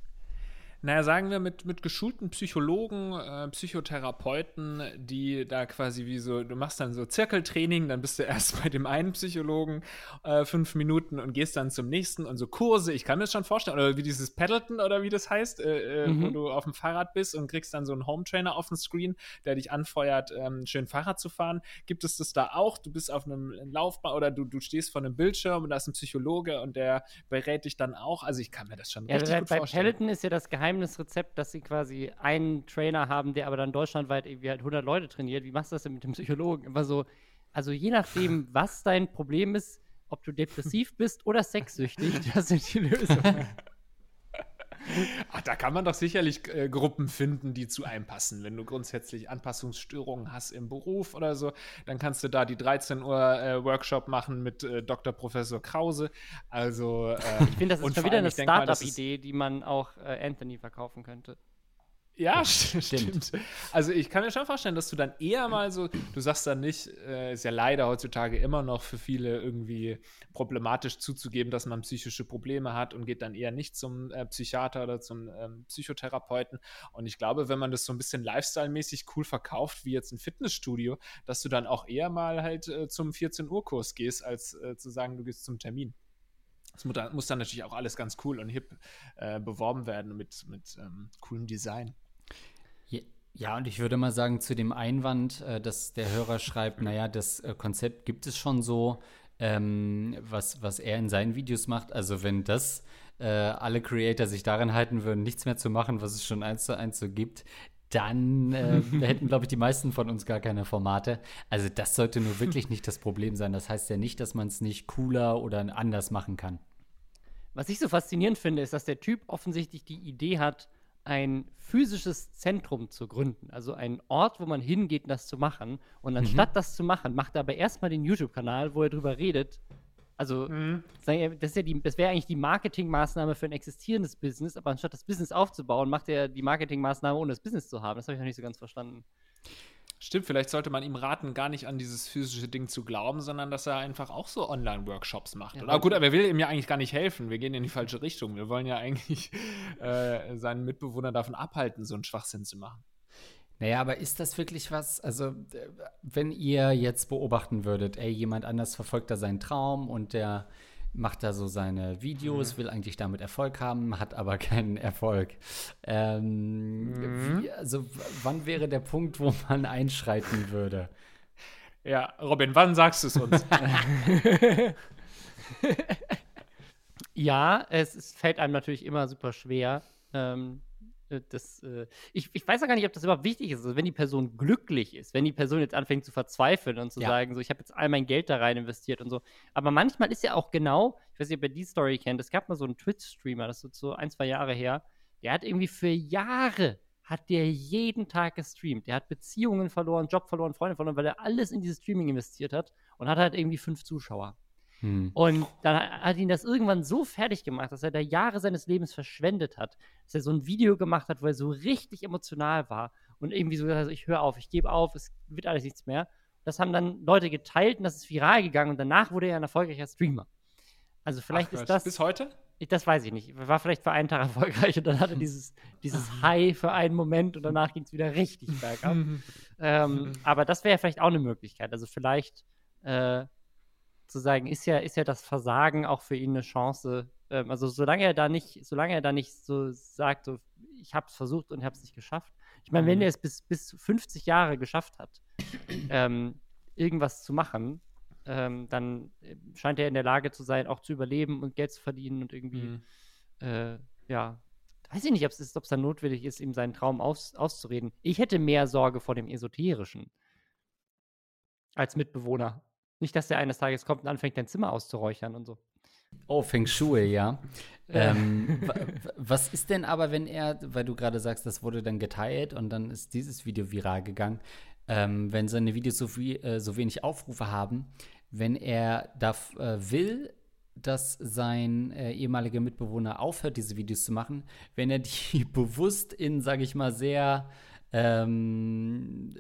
Naja, sagen wir mit, mit geschulten Psychologen, äh, Psychotherapeuten, die da quasi wie so, du machst dann so Zirkeltraining, dann bist du erst bei dem einen Psychologen äh, fünf Minuten und gehst dann zum nächsten und so Kurse, ich kann mir das schon vorstellen, oder wie dieses Peddleton oder wie das heißt, äh, äh mhm. wo du auf dem Fahrrad bist und kriegst dann so einen Hometrainer auf dem Screen, der dich anfeuert, ähm, schön Fahrrad zu fahren. Gibt es das da auch? Du bist auf einem Laufbahn oder du, du stehst vor einem Bildschirm und da ist ein Psychologe und der berät dich dann auch. Also ich kann mir das schon ja, richtig gut bei vorstellen. Peloton ist ja das Geheimnis Geheimnisrezept, dass sie quasi einen Trainer haben, der aber dann deutschlandweit irgendwie halt 100 Leute trainiert. Wie machst du das denn mit dem Psychologen? Immer so, also je nachdem, was dein Problem ist, ob du depressiv bist oder sexsüchtig, das sind die Lösungen. Ach, da kann man doch sicherlich äh, Gruppen finden, die zu einem passen. Wenn du grundsätzlich Anpassungsstörungen hast im Beruf oder so, dann kannst du da die 13 Uhr äh, Workshop machen mit äh, Dr. Professor Krause. Also äh, ich finde, das ist schon wieder eine Startup-Idee, die man auch äh, Anthony verkaufen könnte. Ja, stimmt. Also ich kann mir schon vorstellen, dass du dann eher mal so, du sagst dann nicht, äh, ist ja leider heutzutage immer noch für viele irgendwie problematisch zuzugeben, dass man psychische Probleme hat und geht dann eher nicht zum äh, Psychiater oder zum ähm, Psychotherapeuten. Und ich glaube, wenn man das so ein bisschen Lifestyle-mäßig cool verkauft, wie jetzt ein Fitnessstudio, dass du dann auch eher mal halt äh, zum 14-Uhr-Kurs gehst, als äh, zu sagen, du gehst zum Termin. Das muss dann natürlich auch alles ganz cool und hip äh, beworben werden mit, mit ähm, coolem Design. Ja, und ich würde mal sagen, zu dem Einwand, äh, dass der Hörer schreibt, naja, das äh, Konzept gibt es schon so, ähm, was, was er in seinen Videos macht. Also wenn das äh, alle Creator sich daran halten würden, nichts mehr zu machen, was es schon eins zu eins so gibt, dann äh, hätten, glaube ich, die meisten von uns gar keine Formate. Also das sollte nur wirklich nicht das Problem sein. Das heißt ja nicht, dass man es nicht cooler oder anders machen kann. Was ich so faszinierend finde, ist, dass der Typ offensichtlich die Idee hat, ein physisches Zentrum zu gründen, also ein Ort, wo man hingeht, das zu machen. Und mhm. anstatt mhm. das zu machen, macht er aber erstmal den YouTube-Kanal, wo er drüber redet. Also, mhm. das, ja das wäre eigentlich die Marketingmaßnahme für ein existierendes Business, aber anstatt das Business aufzubauen, macht er die Marketingmaßnahme, ohne das Business zu haben. Das habe ich noch nicht so ganz verstanden. Stimmt, vielleicht sollte man ihm raten, gar nicht an dieses physische Ding zu glauben, sondern dass er einfach auch so Online-Workshops macht. Ja, aber gut, aber er will ihm ja eigentlich gar nicht helfen. Wir gehen in die falsche Richtung. Wir wollen ja eigentlich äh, seinen Mitbewohner davon abhalten, so einen Schwachsinn zu machen. Naja, aber ist das wirklich was? Also, wenn ihr jetzt beobachten würdet, ey, jemand anders verfolgt da seinen Traum und der macht da so seine Videos, mhm. will eigentlich damit Erfolg haben, hat aber keinen Erfolg. Ähm, mhm. wie, also, wann wäre der Punkt, wo man einschreiten würde? Ja, Robin, wann sagst du es uns? ja, es, es, fällt einem natürlich immer super schwer. Ähm, äh, das, äh, ich, ich weiß ja gar nicht, ob das überhaupt wichtig ist. Also, wenn die Person glücklich ist, wenn die Person jetzt anfängt zu verzweifeln und zu ja. sagen, so, ich habe jetzt all mein Geld da rein investiert und so. Aber manchmal ist ja auch genau, ich weiß nicht, ob ihr die Story kennt, es gab mal so einen Twitch-Streamer, das ist so ein, zwei Jahre her, der hat irgendwie für Jahre hat der jeden Tag gestreamt. Der hat Beziehungen verloren, Job verloren, Freunde verloren, weil er alles in dieses Streaming investiert hat und hat halt irgendwie fünf Zuschauer. Hm. Und dann hat ihn das irgendwann so fertig gemacht, dass er da Jahre seines Lebens verschwendet hat, dass er so ein Video gemacht hat, wo er so richtig emotional war und irgendwie so gesagt hat, ich höre auf, ich gebe auf, es wird alles nichts mehr. Das haben dann Leute geteilt und das ist viral gegangen und danach wurde er ein erfolgreicher Streamer. Also vielleicht Ach, ist das. Bis heute? Das weiß ich nicht. War vielleicht für einen Tag erfolgreich und dann hatte dieses, dieses High für einen Moment und danach ging es wieder richtig bergab. ähm, aber das wäre vielleicht auch eine Möglichkeit. Also vielleicht äh, zu sagen, ist ja, ist ja das Versagen auch für ihn eine Chance. Ähm, also solange er da nicht, solange er da nicht so sagt, so, ich habe es versucht und habe es nicht geschafft. Ich meine, mhm. wenn er es bis, bis 50 Jahre geschafft hat, ähm, irgendwas zu machen, ähm, dann äh, scheint er in der Lage zu sein, auch zu überleben und Geld zu verdienen und irgendwie, mhm. äh, ja, weiß ich nicht, ob es dann notwendig ist, ihm seinen Traum aus, auszureden. Ich hätte mehr Sorge vor dem Esoterischen als Mitbewohner. Nicht, dass der eines Tages kommt und anfängt, dein Zimmer auszuräuchern und so. Oh, Feng Shui, ja. ähm, was ist denn aber, wenn er, weil du gerade sagst, das wurde dann geteilt und dann ist dieses Video viral gegangen, ähm, wenn seine Videos so, viel, äh, so wenig Aufrufe haben, wenn er da äh, will, dass sein äh, ehemaliger Mitbewohner aufhört, diese Videos zu machen, wenn er die bewusst in, sage ich mal, sehr ähm,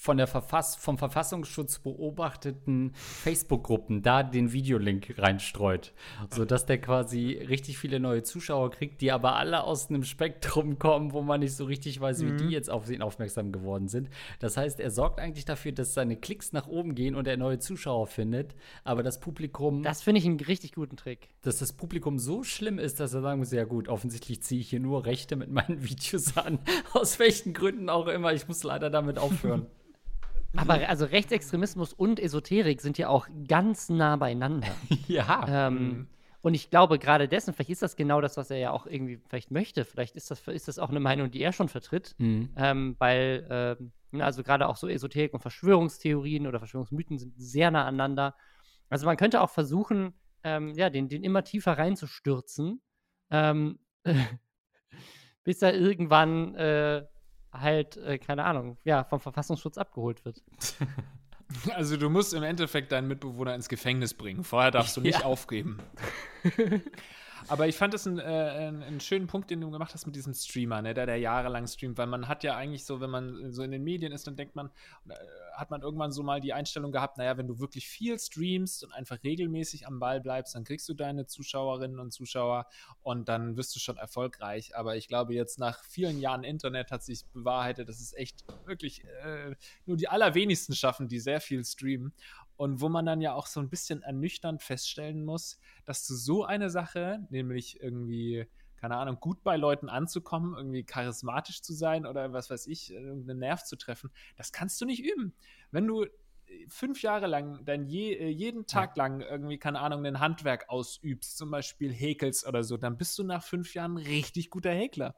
von der Verfass vom Verfassungsschutz beobachteten Facebook-Gruppen da den Videolink reinstreut, sodass der quasi richtig viele neue Zuschauer kriegt, die aber alle aus einem Spektrum kommen, wo man nicht so richtig weiß, wie mhm. die jetzt auf ihn aufmerksam geworden sind. Das heißt, er sorgt eigentlich dafür, dass seine Klicks nach oben gehen und er neue Zuschauer findet, aber das Publikum Das finde ich einen richtig guten Trick. Dass das Publikum so schlimm ist, dass er sagen muss, ja gut, offensichtlich ziehe ich hier nur Rechte mit meinen Videos an, aus welchen Gründen auch immer, ich muss leider damit aufhören. Aber also Rechtsextremismus und Esoterik sind ja auch ganz nah beieinander. ja. Ähm, mhm. Und ich glaube, gerade dessen, vielleicht ist das genau das, was er ja auch irgendwie vielleicht möchte. Vielleicht ist das, ist das auch eine Meinung, die er schon vertritt. Mhm. Ähm, weil, ähm, also gerade auch so Esoterik und Verschwörungstheorien oder Verschwörungsmythen sind sehr nah aneinander. Also man könnte auch versuchen, ähm, ja, den, den immer tiefer reinzustürzen, ähm, bis er irgendwann äh, halt, äh, keine Ahnung, ja, vom Verfassungsschutz abgeholt wird. Also du musst im Endeffekt deinen Mitbewohner ins Gefängnis bringen. Vorher darfst du nicht ja. aufgeben. Aber ich fand das einen, äh, einen, schönen Punkt, den du gemacht hast mit diesem Streamer, ne, der, der jahrelang streamt, weil man hat ja eigentlich so, wenn man so in den Medien ist, dann denkt man, äh, hat man irgendwann so mal die Einstellung gehabt, naja, wenn du wirklich viel streamst und einfach regelmäßig am Ball bleibst, dann kriegst du deine Zuschauerinnen und Zuschauer und dann wirst du schon erfolgreich. Aber ich glaube, jetzt nach vielen Jahren Internet hat sich bewahrheitet, dass es echt wirklich äh, nur die allerwenigsten schaffen, die sehr viel streamen. Und wo man dann ja auch so ein bisschen ernüchternd feststellen muss, dass du so eine Sache, nämlich irgendwie, keine Ahnung, gut bei Leuten anzukommen, irgendwie charismatisch zu sein oder was weiß ich, irgendeinen Nerv zu treffen, das kannst du nicht üben. Wenn du äh, fünf Jahre lang dann je, äh, jeden Tag ja. lang irgendwie, keine Ahnung, ein Handwerk ausübst, zum Beispiel häkelst oder so, dann bist du nach fünf Jahren ein richtig guter Häkler.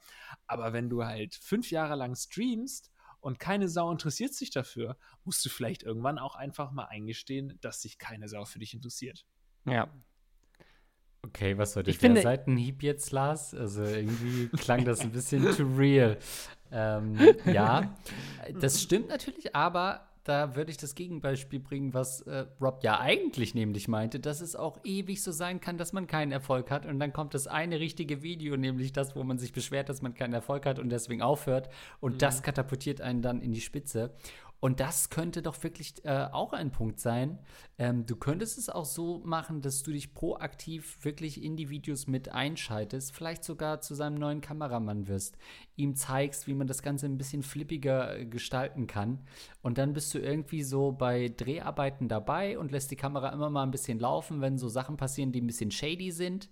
Aber wenn du halt fünf Jahre lang streamst, und keine Sau interessiert sich dafür, musst du vielleicht irgendwann auch einfach mal eingestehen, dass sich keine Sau für dich interessiert. Ja. Okay, was war der finde, Seitenhieb jetzt, Lars? Also irgendwie klang das ein bisschen too real. Ähm, ja, das stimmt natürlich, aber da würde ich das Gegenbeispiel bringen, was äh, Rob ja eigentlich nämlich meinte, dass es auch ewig so sein kann, dass man keinen Erfolg hat und dann kommt das eine richtige Video, nämlich das, wo man sich beschwert, dass man keinen Erfolg hat und deswegen aufhört und mhm. das katapultiert einen dann in die Spitze. Und das könnte doch wirklich äh, auch ein Punkt sein. Ähm, du könntest es auch so machen, dass du dich proaktiv wirklich in die Videos mit einschaltest, vielleicht sogar zu seinem neuen Kameramann wirst, ihm zeigst, wie man das Ganze ein bisschen flippiger äh, gestalten kann. Und dann bist du irgendwie so bei Dreharbeiten dabei und lässt die Kamera immer mal ein bisschen laufen, wenn so Sachen passieren, die ein bisschen shady sind.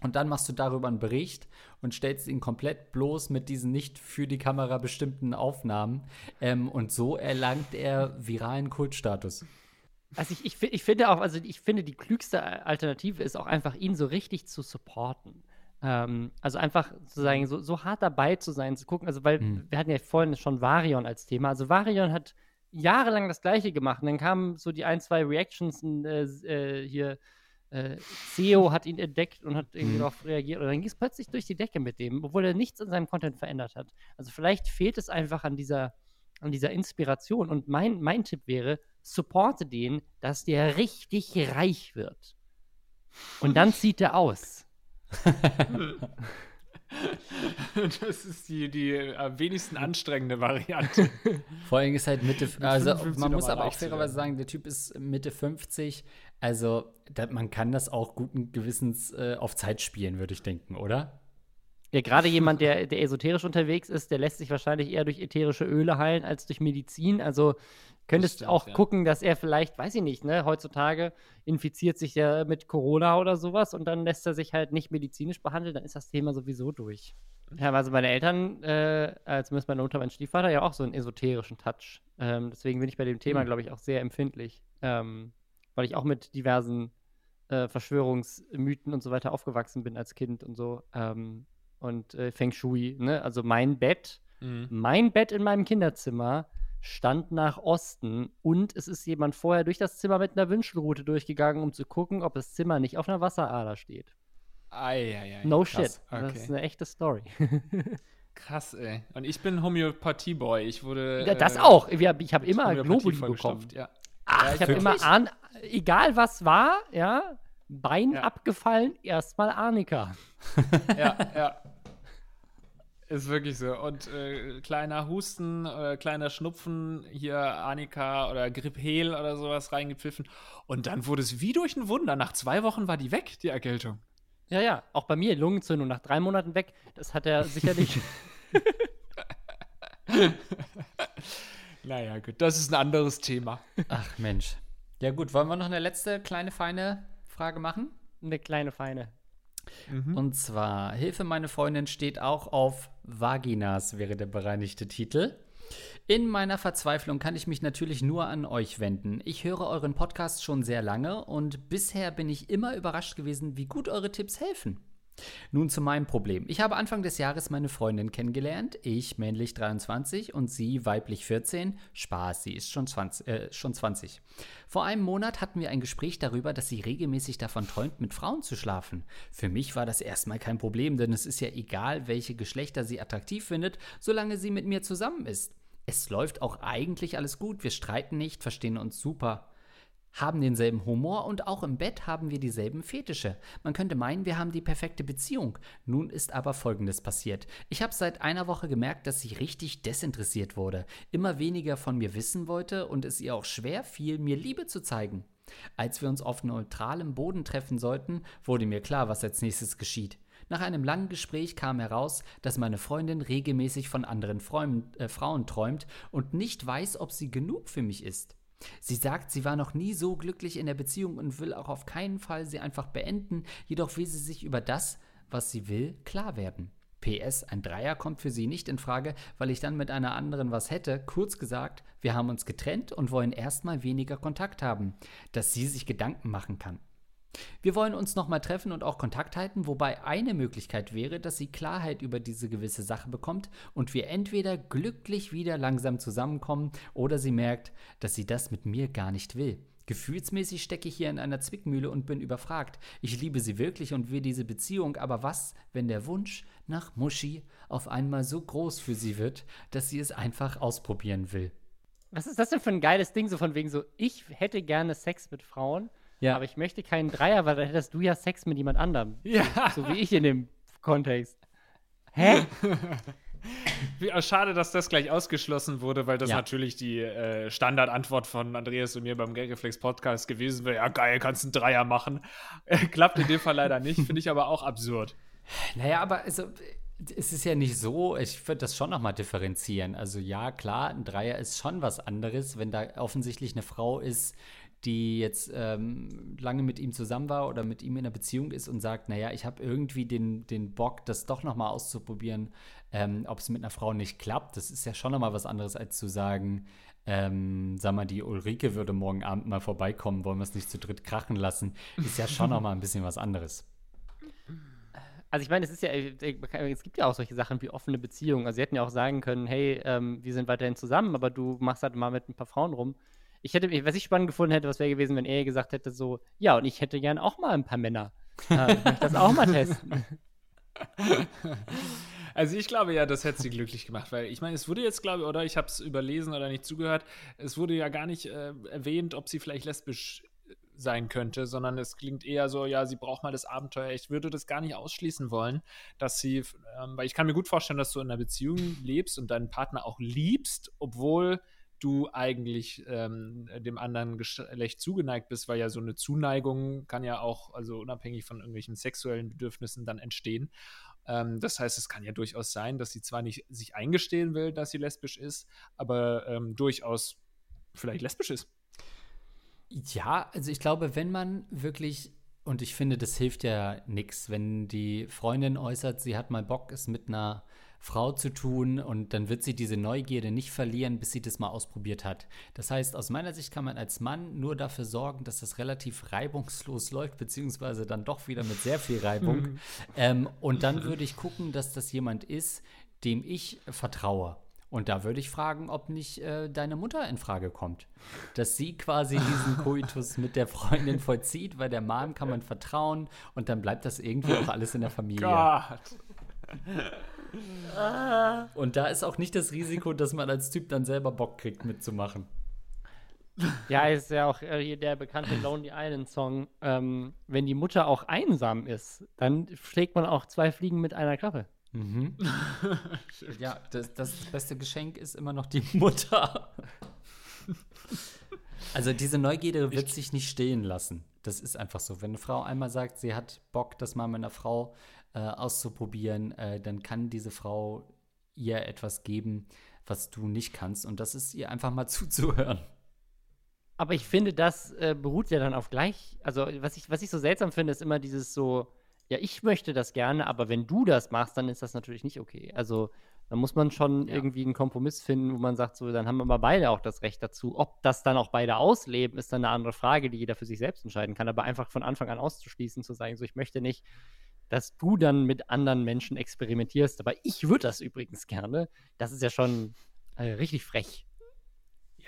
Und dann machst du darüber einen Bericht und stellst ihn komplett bloß mit diesen nicht für die Kamera bestimmten Aufnahmen. Ähm, und so erlangt er viralen Kultstatus. Also ich, ich, ich finde auch, also ich finde, die klügste Alternative ist auch einfach, ihn so richtig zu supporten. Ähm, also einfach zu sagen, so, so, hart dabei zu sein, zu gucken, also weil mhm. wir hatten ja vorhin schon Varion als Thema. Also Varion hat jahrelang das gleiche gemacht und dann kamen so die ein, zwei Reactions äh, äh, hier äh, CEO hat ihn entdeckt und hat irgendwie mhm. darauf reagiert. Und dann ging es plötzlich durch die Decke mit dem, obwohl er nichts in seinem Content verändert hat. Also vielleicht fehlt es einfach an dieser, an dieser Inspiration. Und mein, mein Tipp wäre, supporte den, dass der richtig reich wird. Und dann zieht er aus. Das ist die, die am wenigsten anstrengende Variante. Vor allem ist halt Mitte, also man muss aber auch fairerweise sagen, der Typ ist Mitte 50. Also da, man kann das auch guten Gewissens äh, auf Zeit spielen, würde ich denken, oder? Ja, gerade jemand, der, der esoterisch unterwegs ist, der lässt sich wahrscheinlich eher durch ätherische Öle heilen als durch Medizin. Also könntest du auch ja. gucken, dass er vielleicht, weiß ich nicht, ne, heutzutage infiziert sich ja mit Corona oder sowas und dann lässt er sich halt nicht medizinisch behandeln, dann ist das Thema sowieso durch. Ja, also meine Eltern, äh, zumindest meine Mutter, mein Stiefvater, ja auch so einen esoterischen Touch. Ähm, deswegen bin ich bei dem Thema, mhm. glaube ich, auch sehr empfindlich. Ähm, weil ich auch mit diversen äh, Verschwörungsmythen und so weiter aufgewachsen bin als Kind und so. Ähm, und äh, Feng Shui, ne? Also mein Bett, mhm. mein Bett in meinem Kinderzimmer stand nach Osten und es ist jemand vorher durch das Zimmer mit einer Wünschelroute durchgegangen, um zu gucken, ob das Zimmer nicht auf einer Wasserader steht. Ei, ei, ei. No Krass. shit. Okay. Das ist eine echte Story. Krass, ey. Und ich bin Homöopathie-Boy. Ich wurde. Ja, das äh, auch. Ich habe hab immer Globuli bekommen. Ja. Ach, ich habe immer, An egal was war, ja, Bein ja. abgefallen, erstmal Arnika. ja, ja. Ist wirklich so. Und äh, kleiner Husten, äh, kleiner Schnupfen, hier Annika oder Griphel oder sowas reingepfiffen. Und dann wurde es wie durch ein Wunder. Nach zwei Wochen war die weg, die Erkältung. Ja, ja. Auch bei mir Lungenzündung nach drei Monaten weg. Das hat er sicherlich. naja, gut. Das ist ein anderes Thema. Ach, Mensch. Ja, gut. Wollen wir noch eine letzte kleine, feine Frage machen? Eine kleine, feine. Mhm. Und zwar, Hilfe, meine Freundin steht auch auf Vaginas, wäre der bereinigte Titel. In meiner Verzweiflung kann ich mich natürlich nur an euch wenden. Ich höre euren Podcast schon sehr lange und bisher bin ich immer überrascht gewesen, wie gut eure Tipps helfen. Nun zu meinem Problem. Ich habe Anfang des Jahres meine Freundin kennengelernt, ich männlich 23 und sie weiblich 14. Spaß, sie ist schon 20, äh, schon 20. Vor einem Monat hatten wir ein Gespräch darüber, dass sie regelmäßig davon träumt, mit Frauen zu schlafen. Für mich war das erstmal kein Problem, denn es ist ja egal, welche Geschlechter sie attraktiv findet, solange sie mit mir zusammen ist. Es läuft auch eigentlich alles gut, wir streiten nicht, verstehen uns super haben denselben Humor und auch im Bett haben wir dieselben Fetische. Man könnte meinen, wir haben die perfekte Beziehung. Nun ist aber Folgendes passiert. Ich habe seit einer Woche gemerkt, dass sie richtig desinteressiert wurde, immer weniger von mir wissen wollte und es ihr auch schwer fiel, mir Liebe zu zeigen. Als wir uns auf neutralem Boden treffen sollten, wurde mir klar, was als nächstes geschieht. Nach einem langen Gespräch kam heraus, dass meine Freundin regelmäßig von anderen Freund, äh, Frauen träumt und nicht weiß, ob sie genug für mich ist. Sie sagt, sie war noch nie so glücklich in der Beziehung und will auch auf keinen Fall sie einfach beenden, jedoch will sie sich über das, was sie will, klar werden. PS, ein Dreier kommt für sie nicht in Frage, weil ich dann mit einer anderen was hätte. Kurz gesagt, wir haben uns getrennt und wollen erstmal weniger Kontakt haben, dass sie sich Gedanken machen kann. Wir wollen uns nochmal treffen und auch Kontakt halten, wobei eine Möglichkeit wäre, dass sie Klarheit über diese gewisse Sache bekommt und wir entweder glücklich wieder langsam zusammenkommen oder sie merkt, dass sie das mit mir gar nicht will. Gefühlsmäßig stecke ich hier in einer Zwickmühle und bin überfragt. Ich liebe sie wirklich und will diese Beziehung, aber was, wenn der Wunsch nach Muschi auf einmal so groß für sie wird, dass sie es einfach ausprobieren will? Was ist das denn für ein geiles Ding, so von wegen so, ich hätte gerne Sex mit Frauen, ja. aber ich möchte keinen Dreier, weil dann hättest du ja Sex mit jemand anderem. Ja. So wie ich in dem Kontext. Hä? Äh, schade, dass das gleich ausgeschlossen wurde, weil das ja. natürlich die äh, Standardantwort von Andreas und mir beim Gagreflex Podcast gewesen wäre. Ja, geil, kannst einen Dreier machen. Äh, klappt in dem Fall leider nicht, finde ich aber auch absurd. Naja, aber also, es ist ja nicht so, ich würde das schon nochmal differenzieren. Also ja, klar, ein Dreier ist schon was anderes, wenn da offensichtlich eine Frau ist, die jetzt ähm, lange mit ihm zusammen war oder mit ihm in einer Beziehung ist und sagt, naja, ich habe irgendwie den, den Bock, das doch nochmal auszuprobieren, ähm, ob es mit einer Frau nicht klappt. Das ist ja schon nochmal was anderes, als zu sagen, ähm, sag mal, die Ulrike würde morgen Abend mal vorbeikommen, wollen wir es nicht zu dritt krachen lassen, ist ja schon nochmal ein bisschen was anderes. Also ich meine, es ist ja, äh, es gibt ja auch solche Sachen wie offene Beziehungen. Also sie hätten ja auch sagen können, hey, ähm, wir sind weiterhin zusammen, aber du machst halt mal mit ein paar Frauen rum. Ich hätte, was ich spannend gefunden hätte, was wäre gewesen, wenn er gesagt hätte, so, ja, und ich hätte gern auch mal ein paar Männer. Äh, ich möchte das auch mal testen. Also ich glaube ja, das hätte sie glücklich gemacht, weil ich meine, es wurde jetzt, glaube ich, oder ich habe es überlesen oder nicht zugehört, es wurde ja gar nicht äh, erwähnt, ob sie vielleicht lesbisch sein könnte, sondern es klingt eher so, ja, sie braucht mal das Abenteuer. Ich würde das gar nicht ausschließen wollen, dass sie, ähm, weil ich kann mir gut vorstellen, dass du in einer Beziehung lebst und deinen Partner auch liebst, obwohl du eigentlich ähm, dem anderen Geschlecht zugeneigt bist, weil ja so eine Zuneigung kann ja auch, also unabhängig von irgendwelchen sexuellen Bedürfnissen dann entstehen. Ähm, das heißt, es kann ja durchaus sein, dass sie zwar nicht sich eingestehen will, dass sie lesbisch ist, aber ähm, durchaus vielleicht lesbisch ist. Ja, also ich glaube, wenn man wirklich und ich finde, das hilft ja nichts, wenn die Freundin äußert, sie hat mal Bock, es mit einer Frau zu tun und dann wird sie diese Neugierde nicht verlieren, bis sie das mal ausprobiert hat. Das heißt, aus meiner Sicht kann man als Mann nur dafür sorgen, dass das relativ reibungslos läuft, beziehungsweise dann doch wieder mit sehr viel Reibung. ähm, und dann würde ich gucken, dass das jemand ist, dem ich vertraue. Und da würde ich fragen, ob nicht äh, deine Mutter in Frage kommt. Dass sie quasi diesen Koitus mit der Freundin vollzieht, weil der Mom kann man vertrauen und dann bleibt das irgendwie auch alles in der Familie. Gott. Und da ist auch nicht das Risiko, dass man als Typ dann selber Bock kriegt, mitzumachen. Ja, ist ja auch äh, hier der bekannte Lonely Island Song. Ähm, wenn die Mutter auch einsam ist, dann schlägt man auch zwei Fliegen mit einer Klappe. Mhm. ja, das, das, beste Geschenk ist immer noch die Mutter. also diese Neugierde wird ich sich nicht stehen lassen. Das ist einfach so. Wenn eine Frau einmal sagt, sie hat Bock, das mal mit einer Frau äh, auszuprobieren, äh, dann kann diese Frau ihr etwas geben, was du nicht kannst. Und das ist ihr einfach mal zuzuhören. Aber ich finde, das äh, beruht ja dann auf gleich. Also, was ich, was ich so seltsam finde, ist immer dieses so, ja, ich möchte das gerne, aber wenn du das machst, dann ist das natürlich nicht okay. Also, da muss man schon ja. irgendwie einen Kompromiss finden, wo man sagt, so, dann haben wir mal beide auch das Recht dazu. Ob das dann auch beide ausleben, ist dann eine andere Frage, die jeder für sich selbst entscheiden kann. Aber einfach von Anfang an auszuschließen, zu sagen, so, ich möchte nicht, dass du dann mit anderen Menschen experimentierst. Aber ich würde das übrigens gerne. Das ist ja schon äh, richtig frech.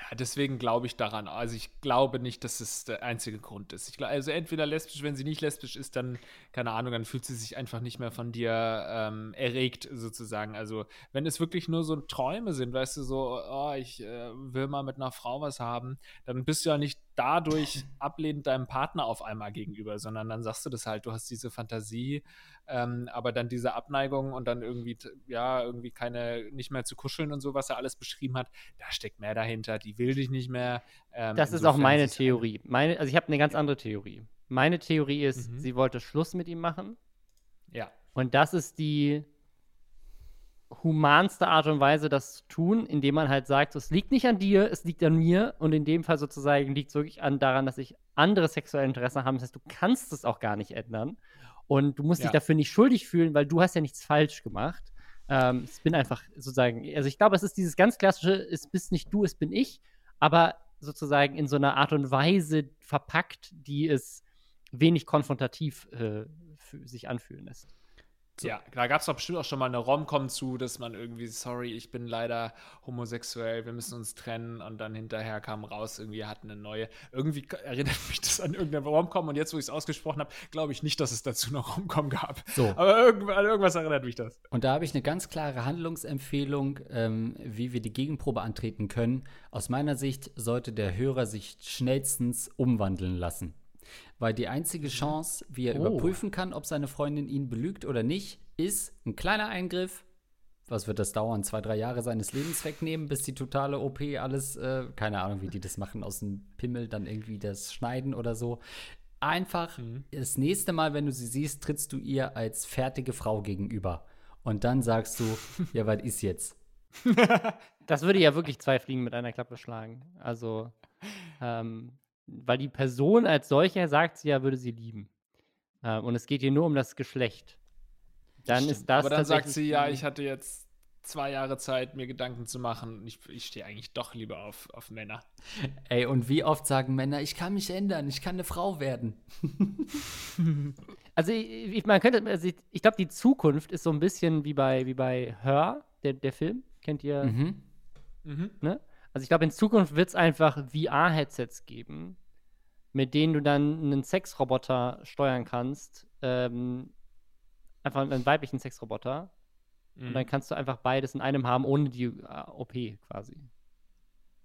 Ja, deswegen glaube ich daran. Also ich glaube nicht, dass es der einzige Grund ist. Glaub, also entweder lesbisch, wenn sie nicht lesbisch ist, dann, keine Ahnung, dann fühlt sie sich einfach nicht mehr von dir ähm, erregt, sozusagen. Also wenn es wirklich nur so Träume sind, weißt du, so, oh, ich äh, will mal mit einer Frau was haben, dann bist du ja nicht dadurch ablehnend deinem Partner auf einmal gegenüber, sondern dann sagst du das halt, du hast diese Fantasie, ähm, aber dann diese Abneigung und dann irgendwie, ja, irgendwie keine, nicht mehr zu kuscheln und so, was er alles beschrieben hat, da steckt mehr dahinter, die will dich nicht mehr. Ähm, das ist auch meine Theorie. Meine, also ich habe eine ganz andere Theorie. Meine Theorie ist, mhm. sie wollte Schluss mit ihm machen. Ja. Und das ist die humanste Art und Weise, das zu tun, indem man halt sagt, es liegt nicht an dir, es liegt an mir und in dem Fall sozusagen liegt es wirklich an, daran, dass ich andere sexuelle Interessen habe. Das heißt, du kannst es auch gar nicht ändern und du musst ja. dich dafür nicht schuldig fühlen, weil du hast ja nichts falsch gemacht. Ähm, ich bin einfach sozusagen, also ich glaube, es ist dieses ganz klassische, es bist nicht du, es bin ich, aber sozusagen in so einer Art und Weise verpackt, die es wenig konfrontativ äh, sich anfühlen lässt. So. Ja, da gab es doch bestimmt auch schon mal eine Rom-Com zu, dass man irgendwie, sorry, ich bin leider homosexuell, wir müssen uns trennen und dann hinterher kam raus, irgendwie hat eine neue. Irgendwie erinnert mich das an irgendeine Rom-Com und jetzt, wo ich es ausgesprochen habe, glaube ich nicht, dass es dazu noch Rom-Com gab. So. Aber irgend, an irgendwas erinnert mich das. Und da habe ich eine ganz klare Handlungsempfehlung, ähm, wie wir die Gegenprobe antreten können. Aus meiner Sicht sollte der Hörer sich schnellstens umwandeln lassen. Weil die einzige mhm. Chance, wie er oh. überprüfen kann, ob seine Freundin ihn belügt oder nicht, ist ein kleiner Eingriff. Was wird das dauern? Zwei, drei Jahre seines Lebens wegnehmen, bis die totale OP alles, äh, keine Ahnung, wie die das machen, aus dem Pimmel dann irgendwie das schneiden oder so. Einfach mhm. das nächste Mal, wenn du sie siehst, trittst du ihr als fertige Frau gegenüber. Und dann sagst du, ja, was ist jetzt? das würde ja wirklich zwei Fliegen mit einer Klappe schlagen. Also, ähm, weil die Person als solcher sagt sie ja, würde sie lieben. Ähm, und es geht hier nur um das Geschlecht. Dann Stimmt. ist das. Aber dann sagt sie ja, ich hatte jetzt zwei Jahre Zeit, mir Gedanken zu machen. Ich, ich stehe eigentlich doch lieber auf, auf Männer. Ey, und wie oft sagen Männer, ich kann mich ändern, ich kann eine Frau werden. also ich, ich, man könnte, also ich, ich glaube, die Zukunft ist so ein bisschen wie bei, wie bei Her, der, der Film. Kennt ihr? Mhm. Mhm. Ne? Also ich glaube, in Zukunft wird es einfach VR-Headsets geben, mit denen du dann einen Sexroboter steuern kannst. Ähm, einfach einen weiblichen Sexroboter. Mhm. Und dann mhm. kannst du einfach beides in einem haben, ohne die äh, OP quasi.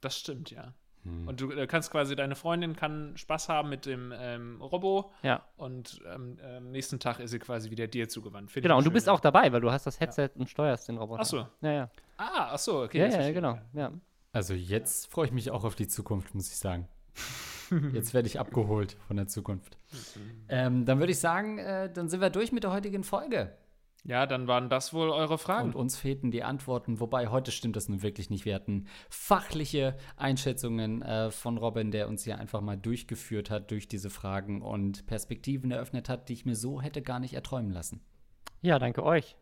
Das stimmt, ja. Hm. Und du äh, kannst quasi, deine Freundin kann Spaß haben mit dem ähm, Robo. Ja. Und ähm, am nächsten Tag ist sie quasi wieder dir zugewandt. Find genau, und du bist auch dabei, weil du hast das Headset ja. und steuerst den Roboter. Ach so. Ja, ja. Ah, ach so, okay. Ja, ja, genau. Ja. Also jetzt freue ich mich auch auf die Zukunft, muss ich sagen. Jetzt werde ich abgeholt von der Zukunft. ähm, dann würde ich sagen, äh, dann sind wir durch mit der heutigen Folge. Ja, dann waren das wohl eure Fragen. Und uns fehlten die Antworten, wobei heute stimmt das nun wirklich nicht. Wir hatten fachliche Einschätzungen äh, von Robin, der uns hier einfach mal durchgeführt hat durch diese Fragen und Perspektiven eröffnet hat, die ich mir so hätte gar nicht erträumen lassen. Ja, danke euch.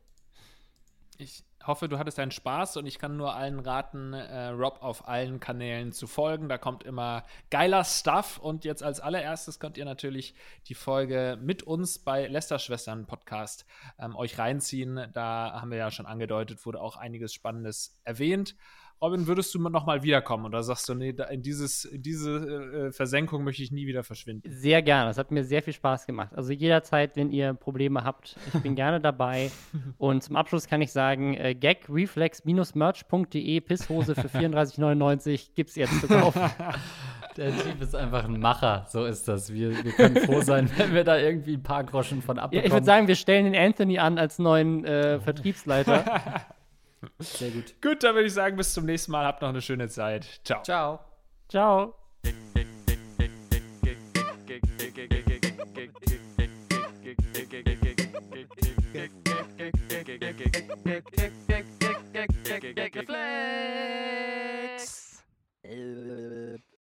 Ich hoffe, du hattest deinen Spaß und ich kann nur allen raten, äh, Rob auf allen Kanälen zu folgen. Da kommt immer geiler Stuff. Und jetzt als allererstes könnt ihr natürlich die Folge mit uns bei Lester Schwestern Podcast ähm, euch reinziehen. Da haben wir ja schon angedeutet, wurde auch einiges Spannendes erwähnt. Robin, würdest du noch mal wiederkommen oder sagst du, nee, in, dieses, in diese äh, Versenkung möchte ich nie wieder verschwinden? Sehr gerne. Das hat mir sehr viel Spaß gemacht. Also jederzeit, wenn ihr Probleme habt, ich bin gerne dabei. Und zum Abschluss kann ich sagen, äh, gagreflex-merch.de Pisshose für 34,99 gibt es jetzt zu kaufen. Der Typ ist einfach ein Macher, so ist das. Wir, wir können froh sein, wenn wir da irgendwie ein paar Groschen von abbekommen. Ja, ich würde sagen, wir stellen den Anthony an als neuen äh, Vertriebsleiter. Sehr gut. Gut, dann würde ich sagen, bis zum nächsten Mal. Habt noch eine schöne Zeit. Ciao. Ciao. Ciao. Flex.